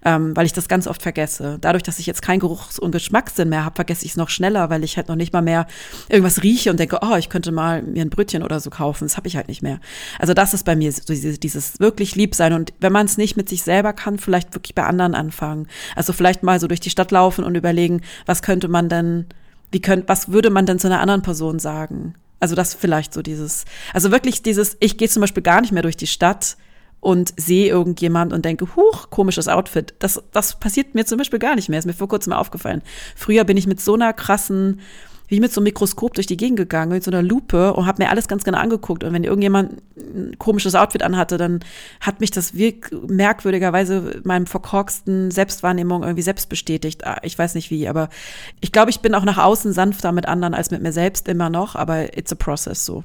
ähm, weil ich das ganz oft vergesse. Dadurch, dass ich jetzt keinen Geruchs- und Geschmackssinn mehr habe, vergesse ich es noch schneller, weil ich halt noch nicht mal mehr irgendwas rieche und denke, oh, ich könnte mal mir ein Brötchen oder so kaufen. Das habe ich halt nicht mehr. Also das ist bei mir so dieses, dieses wirklich lieb sein und wenn man es nicht mit sich selber kann, vielleicht wirklich bei anderen anfangen. Also vielleicht mal so durch die Stadt laufen und überlegen, was könnte man denn, wie könnt, was würde man denn zu einer anderen Person sagen? Also das vielleicht so dieses, also wirklich dieses, ich gehe zum Beispiel gar nicht mehr durch die Stadt und sehe irgendjemand und denke, huch, komisches Outfit. Das, das passiert mir zum Beispiel gar nicht mehr. Ist mir vor kurzem aufgefallen. Früher bin ich mit so einer krassen, wie mit so einem Mikroskop durch die Gegend gegangen, mit so einer Lupe und habe mir alles ganz genau angeguckt. Und wenn irgendjemand ein komisches Outfit anhatte, dann hat mich das merkwürdigerweise meinem verkorksten Selbstwahrnehmung irgendwie selbst bestätigt. Ah, ich weiß nicht wie, aber ich glaube, ich bin auch nach außen sanfter mit anderen als mit mir selbst immer noch, aber it's a process so.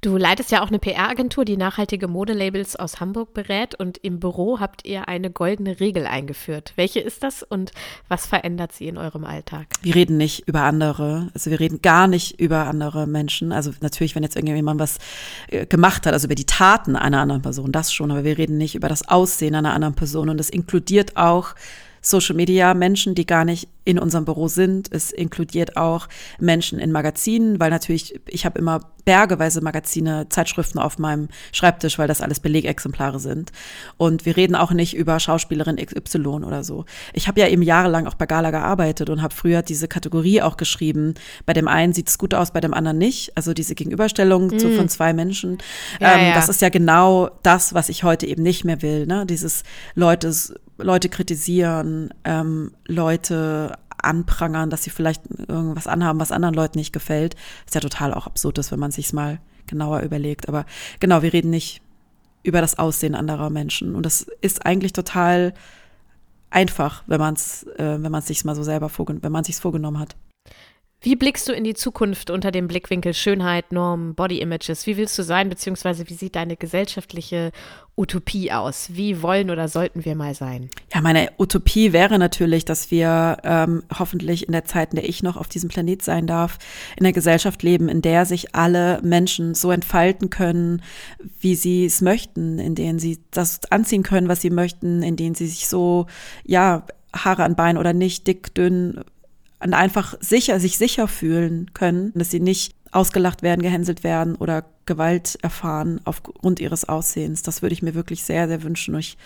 Du leitest ja auch eine PR-Agentur, die nachhaltige Modelabels aus Hamburg berät und im Büro habt ihr eine goldene Regel eingeführt. Welche ist das und was verändert sie in eurem Alltag? Wir reden nicht über andere, also wir reden gar nicht über andere Menschen. Also natürlich, wenn jetzt irgendjemand was äh, gemacht hat, also über die Taten einer anderen Person, das schon, aber wir reden nicht über das Aussehen einer anderen Person und das inkludiert auch Social Media Menschen, die gar nicht in unserem Büro sind. Es inkludiert auch Menschen in Magazinen, weil natürlich, ich habe immer bergeweise Magazine, Zeitschriften auf meinem Schreibtisch, weil das alles Belegexemplare sind. Und wir reden auch nicht über Schauspielerin XY oder so. Ich habe ja eben jahrelang auch bei Gala gearbeitet und habe früher diese Kategorie auch geschrieben. Bei dem einen sieht es gut aus, bei dem anderen nicht. Also diese Gegenüberstellung mm. zu, von zwei Menschen. Ja, ähm, ja. Das ist ja genau das, was ich heute eben nicht mehr will. Ne? Dieses Leute, Leute kritisieren, ähm, Leute anprangern, dass sie vielleicht irgendwas anhaben, was anderen Leuten nicht gefällt. Ist ja total auch absurd wenn man sich's mal genauer überlegt. Aber genau, wir reden nicht über das Aussehen anderer Menschen. Und das ist eigentlich total einfach, wenn man es, äh, wenn man sich mal so selber vorgenommen, wenn man sich's vorgenommen hat. Wie blickst du in die Zukunft unter dem Blickwinkel Schönheit, Normen, Body Images? Wie willst du sein, beziehungsweise wie sieht deine gesellschaftliche Utopie aus? Wie wollen oder sollten wir mal sein? Ja, meine Utopie wäre natürlich, dass wir ähm, hoffentlich in der Zeit, in der ich noch auf diesem Planet sein darf, in einer Gesellschaft leben, in der sich alle Menschen so entfalten können, wie sie es möchten, in denen sie das anziehen können, was sie möchten, in denen sie sich so, ja, Haare an Beinen oder nicht, dick, dünn, und einfach sicher, sich sicher fühlen können, dass sie nicht ausgelacht werden, gehänselt werden oder Gewalt erfahren aufgrund ihres Aussehens. Das würde ich mir wirklich sehr, sehr wünschen. Und ich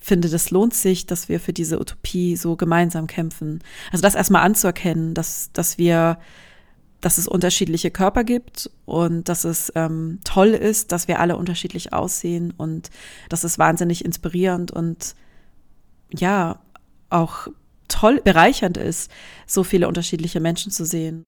finde, das lohnt sich, dass wir für diese Utopie so gemeinsam kämpfen. Also das erstmal anzuerkennen, dass, dass wir, dass es unterschiedliche Körper gibt und dass es ähm, toll ist, dass wir alle unterschiedlich aussehen und das ist wahnsinnig inspirierend und ja, auch toll, bereichernd ist, so viele unterschiedliche Menschen zu sehen.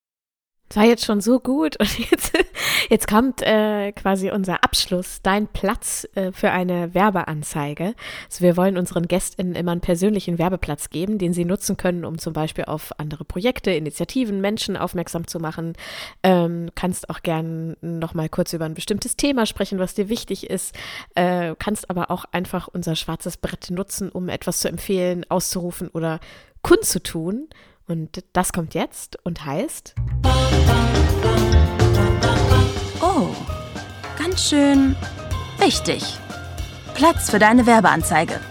Das war jetzt schon so gut und jetzt, jetzt kommt äh, quasi unser Abschluss, dein Platz äh, für eine Werbeanzeige. Also wir wollen unseren GästInnen immer einen persönlichen Werbeplatz geben, den sie nutzen können, um zum Beispiel auf andere Projekte, Initiativen, Menschen aufmerksam zu machen. Ähm, kannst auch gern noch mal kurz über ein bestimmtes Thema sprechen, was dir wichtig ist. Äh, kannst aber auch einfach unser schwarzes Brett nutzen, um etwas zu empfehlen, auszurufen oder kundzutun. Und das kommt jetzt und heißt. Oh, ganz schön wichtig. Platz für deine Werbeanzeige.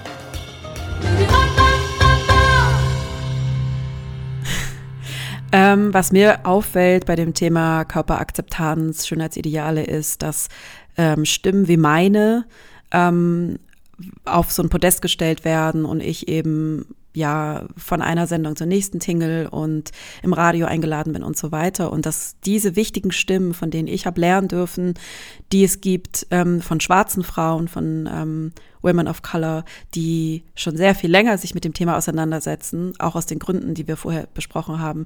Ähm, was mir auffällt bei dem Thema Körperakzeptanz, Schönheitsideale ist, dass ähm, Stimmen wie meine ähm, auf so ein Podest gestellt werden und ich eben ja von einer Sendung zur nächsten tingle und im Radio eingeladen bin und so weiter. Und dass diese wichtigen Stimmen, von denen ich habe lernen dürfen, die es gibt ähm, von schwarzen Frauen, von ähm, Women of Color, die schon sehr viel länger sich mit dem Thema auseinandersetzen, auch aus den Gründen, die wir vorher besprochen haben,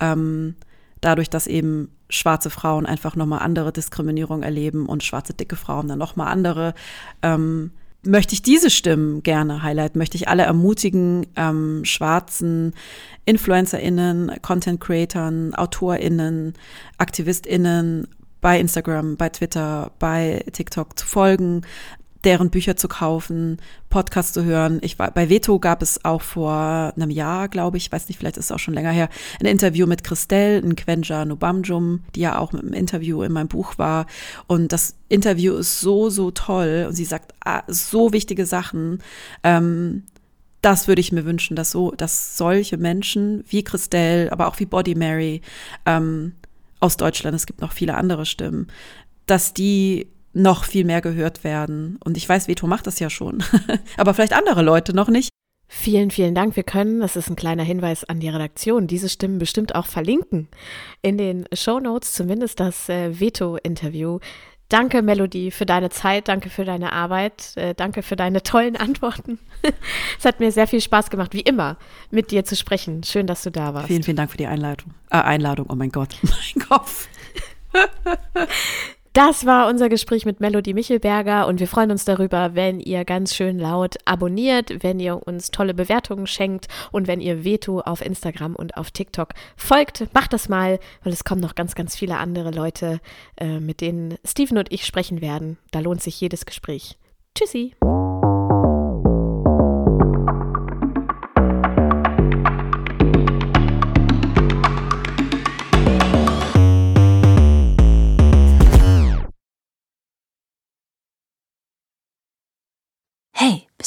ähm, dadurch, dass eben schwarze Frauen einfach nochmal andere Diskriminierung erleben und schwarze dicke Frauen dann nochmal andere. Ähm, möchte ich diese Stimmen gerne highlighten, möchte ich alle ermutigen, ähm, schwarzen InfluencerInnen, Content-Creatern, AutorInnen, AktivistInnen bei Instagram, bei Twitter, bei TikTok zu folgen, deren Bücher zu kaufen, Podcasts zu hören. Ich war bei Veto gab es auch vor einem Jahr, glaube ich, weiß nicht, vielleicht ist es auch schon länger her, ein Interview mit Christelle in Quenja Nubamjum, die ja auch mit einem Interview in meinem Buch war. Und das Interview ist so, so toll. Und sie sagt ah, so wichtige Sachen. Ähm, das würde ich mir wünschen, dass so, dass solche Menschen wie Christelle, aber auch wie Body Mary ähm, aus Deutschland, es gibt noch viele andere Stimmen, dass die noch viel mehr gehört werden. Und ich weiß, Veto macht das ja schon, aber vielleicht andere Leute noch nicht. Vielen, vielen Dank. Wir können, das ist ein kleiner Hinweis an die Redaktion, diese Stimmen bestimmt auch verlinken in den Show Notes, zumindest das äh, Veto-Interview. Danke, Melodie, für deine Zeit, danke für deine Arbeit, äh, danke für deine tollen Antworten. es hat mir sehr viel Spaß gemacht, wie immer, mit dir zu sprechen. Schön, dass du da warst. Vielen, vielen Dank für die Einladung. Äh, Einladung, oh mein Gott, mein Kopf. Das war unser Gespräch mit Melody Michelberger und wir freuen uns darüber, wenn ihr ganz schön laut abonniert, wenn ihr uns tolle Bewertungen schenkt und wenn ihr Veto auf Instagram und auf TikTok folgt. Macht das mal, weil es kommen noch ganz, ganz viele andere Leute, äh, mit denen Steven und ich sprechen werden. Da lohnt sich jedes Gespräch. Tschüssi.